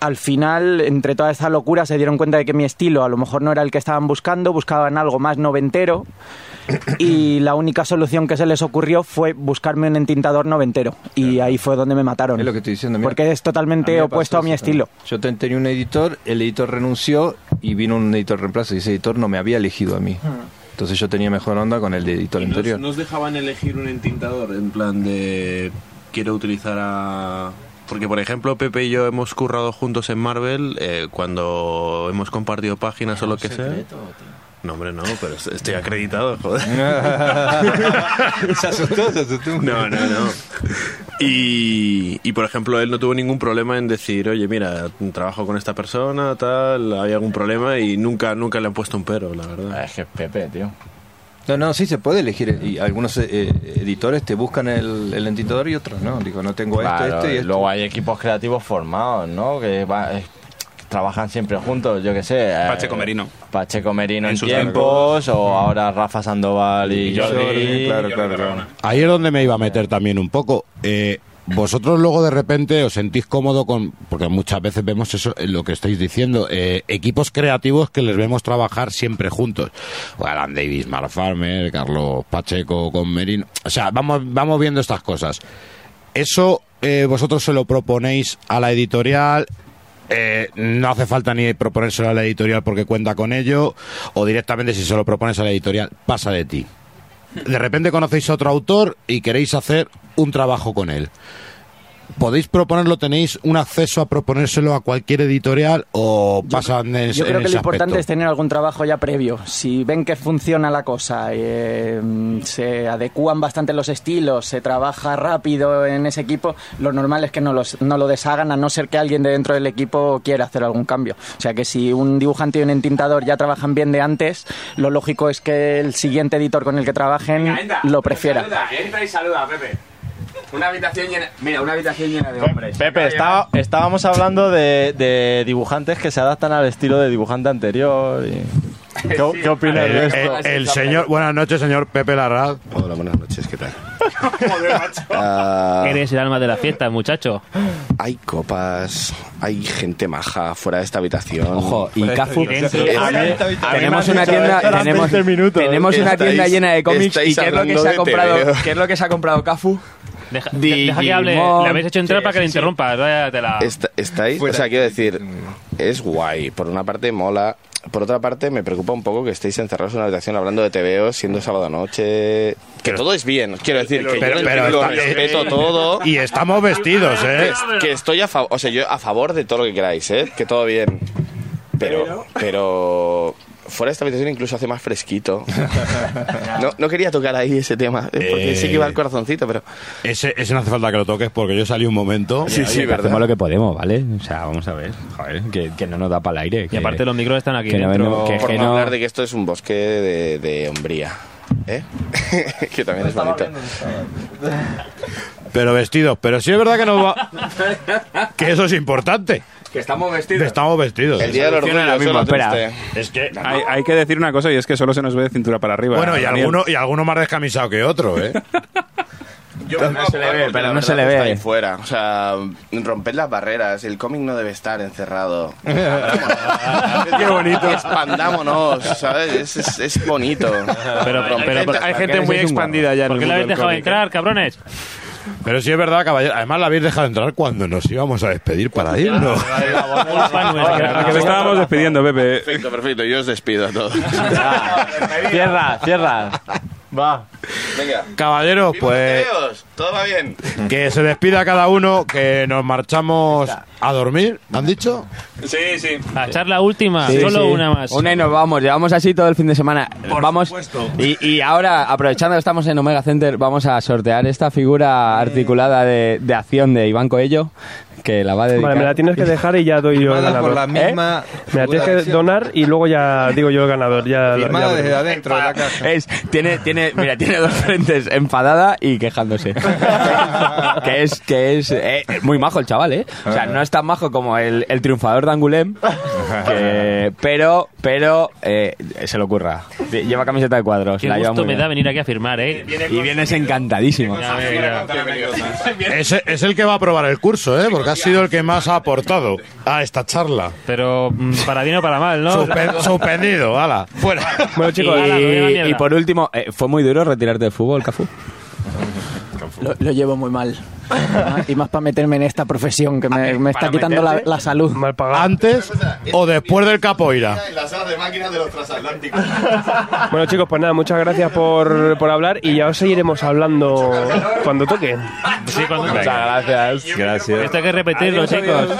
[SPEAKER 9] al final, entre toda esta locura, se dieron cuenta de que mi estilo a lo mejor no era el que estaban buscando, buscaban algo más noventero y la única solución que se les ocurrió fue buscarme un entintador noventero y ahí fue donde me mataron.
[SPEAKER 8] Es lo que estoy diciendo. mira.
[SPEAKER 9] Porque es totalmente opuesto a mi estilo.
[SPEAKER 8] Yo ten- tenía un editor, el editor renunció y vino un editor reemplazo y ese editor no me había elegido a mí. Entonces yo tenía mejor onda con el de editor
[SPEAKER 11] ¿Y nos,
[SPEAKER 8] anterior.
[SPEAKER 11] nos dejaban elegir un entintador en plan de quiero utilizar a porque por ejemplo Pepe y yo hemos currado juntos en Marvel eh, cuando hemos compartido páginas o lo que sea no hombre no pero est- estoy acreditado joder
[SPEAKER 8] se asustó, se asustó.
[SPEAKER 11] no no no y, y por ejemplo él no tuvo ningún problema en decir oye mira trabajo con esta persona tal hay algún problema y nunca nunca le han puesto un pero la verdad
[SPEAKER 6] Es que es Pepe, tío.
[SPEAKER 8] No, no, sí se puede elegir. Y algunos eh, editores te buscan el, el entintador y otros no. Digo, no tengo
[SPEAKER 6] Claro,
[SPEAKER 8] esto, esto y esto.
[SPEAKER 6] luego hay equipos creativos formados, ¿no? Que va- eh, trabajan siempre juntos, yo que sé. eh,
[SPEAKER 4] Pacheco Merino.
[SPEAKER 6] Pacheco Merino
[SPEAKER 4] En
[SPEAKER 6] en,
[SPEAKER 4] sus
[SPEAKER 6] tiempos, o ahora Rafa Sandoval y Jordi.
[SPEAKER 8] Jordi, claro, claro, claro.
[SPEAKER 5] Ahí es donde me iba a meter también un poco. Eh, vosotros luego de repente os sentís cómodo con, porque muchas veces vemos eso, eh, lo que estáis diciendo, eh, equipos creativos que les vemos trabajar siempre juntos. O Alan Davis, Mark Farmer, Carlos Pacheco con Merino. O sea, vamos, vamos viendo estas cosas. Eso eh, vosotros se lo proponéis a la editorial. Eh, no hace falta ni proponérselo a la editorial porque cuenta con ello, o directamente si se lo propones a la editorial, pasa de ti de repente conocéis a otro autor y queréis hacer un trabajo con él. ¿Podéis proponerlo? ¿Tenéis un acceso a proponérselo a cualquier editorial o pasan en,
[SPEAKER 9] Yo
[SPEAKER 5] en
[SPEAKER 9] creo que lo importante
[SPEAKER 5] aspecto?
[SPEAKER 9] es tener algún trabajo ya previo. Si ven que funciona la cosa, eh, se adecúan bastante los estilos, se trabaja rápido en ese equipo, lo normal es que no, los, no lo deshagan a no ser que alguien de dentro del equipo quiera hacer algún cambio. O sea que si un dibujante y un entintador ya trabajan bien de antes, lo lógico es que el siguiente editor con el que trabajen lo prefiera.
[SPEAKER 10] entra y saluda, Pepe. Una habitación llena. Mira, una habitación llena de hombres.
[SPEAKER 6] Pepe, está- estábamos hablando de, de dibujantes que se adaptan al estilo de dibujante anterior. y- ¿Qué, qué opinas
[SPEAKER 5] El,
[SPEAKER 6] de esto?
[SPEAKER 5] el- el señor, buenas noches, señor Pepe Larraz.
[SPEAKER 3] Hola, buenas noches, ¿qué tal? Ah,
[SPEAKER 7] Eres el alma de la fiesta, muchacho.
[SPEAKER 3] hay copas, hay gente maja fuera de esta habitación.
[SPEAKER 10] Ojo, y Cafu.
[SPEAKER 6] Me
[SPEAKER 10] Tenemos una tienda, tenemos,
[SPEAKER 6] 20 minutos.
[SPEAKER 10] tenemos una
[SPEAKER 3] Estáis-
[SPEAKER 10] tienda llena de cómics y ¿qué es lo que se ha comprado? ¿Qué es lo que se ha comprado Cafu?
[SPEAKER 7] Deja, deja que hable. Le habéis hecho entrar
[SPEAKER 10] Sí,
[SPEAKER 7] para que le
[SPEAKER 10] sí, sí.
[SPEAKER 7] interrumpas. Váyatela.
[SPEAKER 3] Est- estáis, o sea, quiero decir, es guay. Por una parte mola, por otra parte me preocupa un poco que estéis encerrados en una habitación hablando de TVO, siendo sábado noche. Que todo es bien, quiero decir, que
[SPEAKER 5] pero-
[SPEAKER 3] yo
[SPEAKER 5] pero
[SPEAKER 3] lo
[SPEAKER 5] está-
[SPEAKER 3] respeto todo.
[SPEAKER 5] Y estamos vestidos, ¿eh?
[SPEAKER 3] que estoy a favor, o sea, yo a favor de todo lo que queráis, ¿eh? Que todo bien. Pero, pero fuera de esta habitación incluso hace más fresquito. No, no quería tocar ahí ese tema, ¿eh? porque
[SPEAKER 5] Eh.
[SPEAKER 3] sí que iba al corazoncito, pero
[SPEAKER 5] Ese, ese no hace falta que lo toques porque yo salí un momento.
[SPEAKER 3] sí, sí, verdad.
[SPEAKER 10] hacemos lo que podemos, ¿vale? O sea, vamos a ver. Joder, que, que no nos da para el aire.
[SPEAKER 7] Y aparte los micros están aquí
[SPEAKER 10] que no
[SPEAKER 7] dentro.
[SPEAKER 10] vendemos- que-
[SPEAKER 3] Por
[SPEAKER 10] que
[SPEAKER 3] no
[SPEAKER 10] no-
[SPEAKER 3] hablar de que esto es un bosque de, de hombría, ¿eh? que también es bonito.
[SPEAKER 5] Pero vestidos. Pero sí es verdad que nos va. Que eso es importante.
[SPEAKER 10] Que estamos vestidos.
[SPEAKER 5] Estamos vestidos.
[SPEAKER 3] El día del orgullo, eso lo
[SPEAKER 10] espera.
[SPEAKER 5] Es que.
[SPEAKER 4] Hay, hay que decir una cosa y es que solo se nos ve de cintura para arriba.
[SPEAKER 5] Bueno, y
[SPEAKER 4] Daniel.
[SPEAKER 5] alguno, y alguno más descamisado que otro, ¿eh?
[SPEAKER 10] no se le ve, pero
[SPEAKER 3] la
[SPEAKER 10] no se le
[SPEAKER 3] está
[SPEAKER 10] ve.
[SPEAKER 3] ahí fuera. O sea, romped las barreras. El cómic no debe estar encerrado.
[SPEAKER 11] Qué bonito.
[SPEAKER 3] Expandámonos, ¿sabes? Es, es, es bonito.
[SPEAKER 7] Pero, pero,
[SPEAKER 3] las
[SPEAKER 11] Hay gente
[SPEAKER 3] barreras.
[SPEAKER 11] muy expandida ya
[SPEAKER 7] ¿Por qué le habéis dejado
[SPEAKER 11] cómic,
[SPEAKER 7] entrar, cabrones?
[SPEAKER 5] Pero sí es verdad, caballero. Además, la habéis dejado entrar cuando nos íbamos a despedir para irnos.
[SPEAKER 4] Que te estábamos despidiendo, Pepe.
[SPEAKER 3] Perfecto, perfecto. Yo os despido a todos.
[SPEAKER 6] Cierra, cierra. Va.
[SPEAKER 3] Venga.
[SPEAKER 5] Caballeros, pues.
[SPEAKER 3] Todo va bien.
[SPEAKER 5] Que se despida cada uno, que nos marchamos a dormir, ¿han dicho?
[SPEAKER 4] Sí, sí.
[SPEAKER 7] A charla última,
[SPEAKER 10] Sí,
[SPEAKER 7] solo
[SPEAKER 10] sí.
[SPEAKER 7] una más.
[SPEAKER 10] Una y nos vamos. Llevamos así todo el fin de semana. vamos.
[SPEAKER 8] supuesto.
[SPEAKER 10] Y, y ahora, aprovechando que estamos en Omega Center, vamos a sortear esta figura articulada de, de acción de Iván Coello, que la va a dedicar.
[SPEAKER 1] Vale, me la tienes que dejar y ya doy yo el
[SPEAKER 8] Firmada por
[SPEAKER 1] ganador.
[SPEAKER 8] la misma.
[SPEAKER 1] Me la tienes que
[SPEAKER 8] acción.
[SPEAKER 1] donar y luego ya digo yo el ganador. Ya,
[SPEAKER 8] Firmada
[SPEAKER 1] ya
[SPEAKER 8] desde adentro de la caja.
[SPEAKER 10] Es, tiene, tiene, mira, tiene dos frentes, enfadada y quejándose. que es, que es eh, muy majo el chaval, ¿eh? O sea, no es tan majo como el, el triunfador de Angulem, que- pero, pero eh, se lo ocurra. Lleva camiseta de cuadros.
[SPEAKER 7] Qué
[SPEAKER 10] la lleva
[SPEAKER 7] gusto
[SPEAKER 10] muy
[SPEAKER 7] me
[SPEAKER 10] bien.
[SPEAKER 7] da venir aquí a firmar, ¿eh?
[SPEAKER 10] Y vienes encantadísimo.
[SPEAKER 7] Ya ya.
[SPEAKER 5] Ese es el que va a aprobar el curso, ¿eh? Porque ha sido el que más ha aportado a esta charla.
[SPEAKER 7] Pero mm, para bien o para mal, ¿no?
[SPEAKER 5] Suspen- suspendido, ala. Fuera.
[SPEAKER 1] Bueno, chicos,
[SPEAKER 10] Y, y por último, eh, ¿fue muy duro retirarte del fútbol, Cafú?
[SPEAKER 9] Lo, lo llevo muy mal. Y más para meterme en esta profesión que me, me está
[SPEAKER 10] ¿Para
[SPEAKER 9] quitando la, salud.
[SPEAKER 1] mal pagado.
[SPEAKER 5] ¿Antes o después del capoeira?
[SPEAKER 3] En la sala de máquinas de los transatlánticos.
[SPEAKER 1] Bueno, chicos, pues nada, muchas gracias por, por hablar y ya os seguiremos hablando cuando toque.
[SPEAKER 7] Sí, cuando
[SPEAKER 10] Muchas gracias.
[SPEAKER 8] Gracias.
[SPEAKER 7] Esto hay que repetirlo, chicos.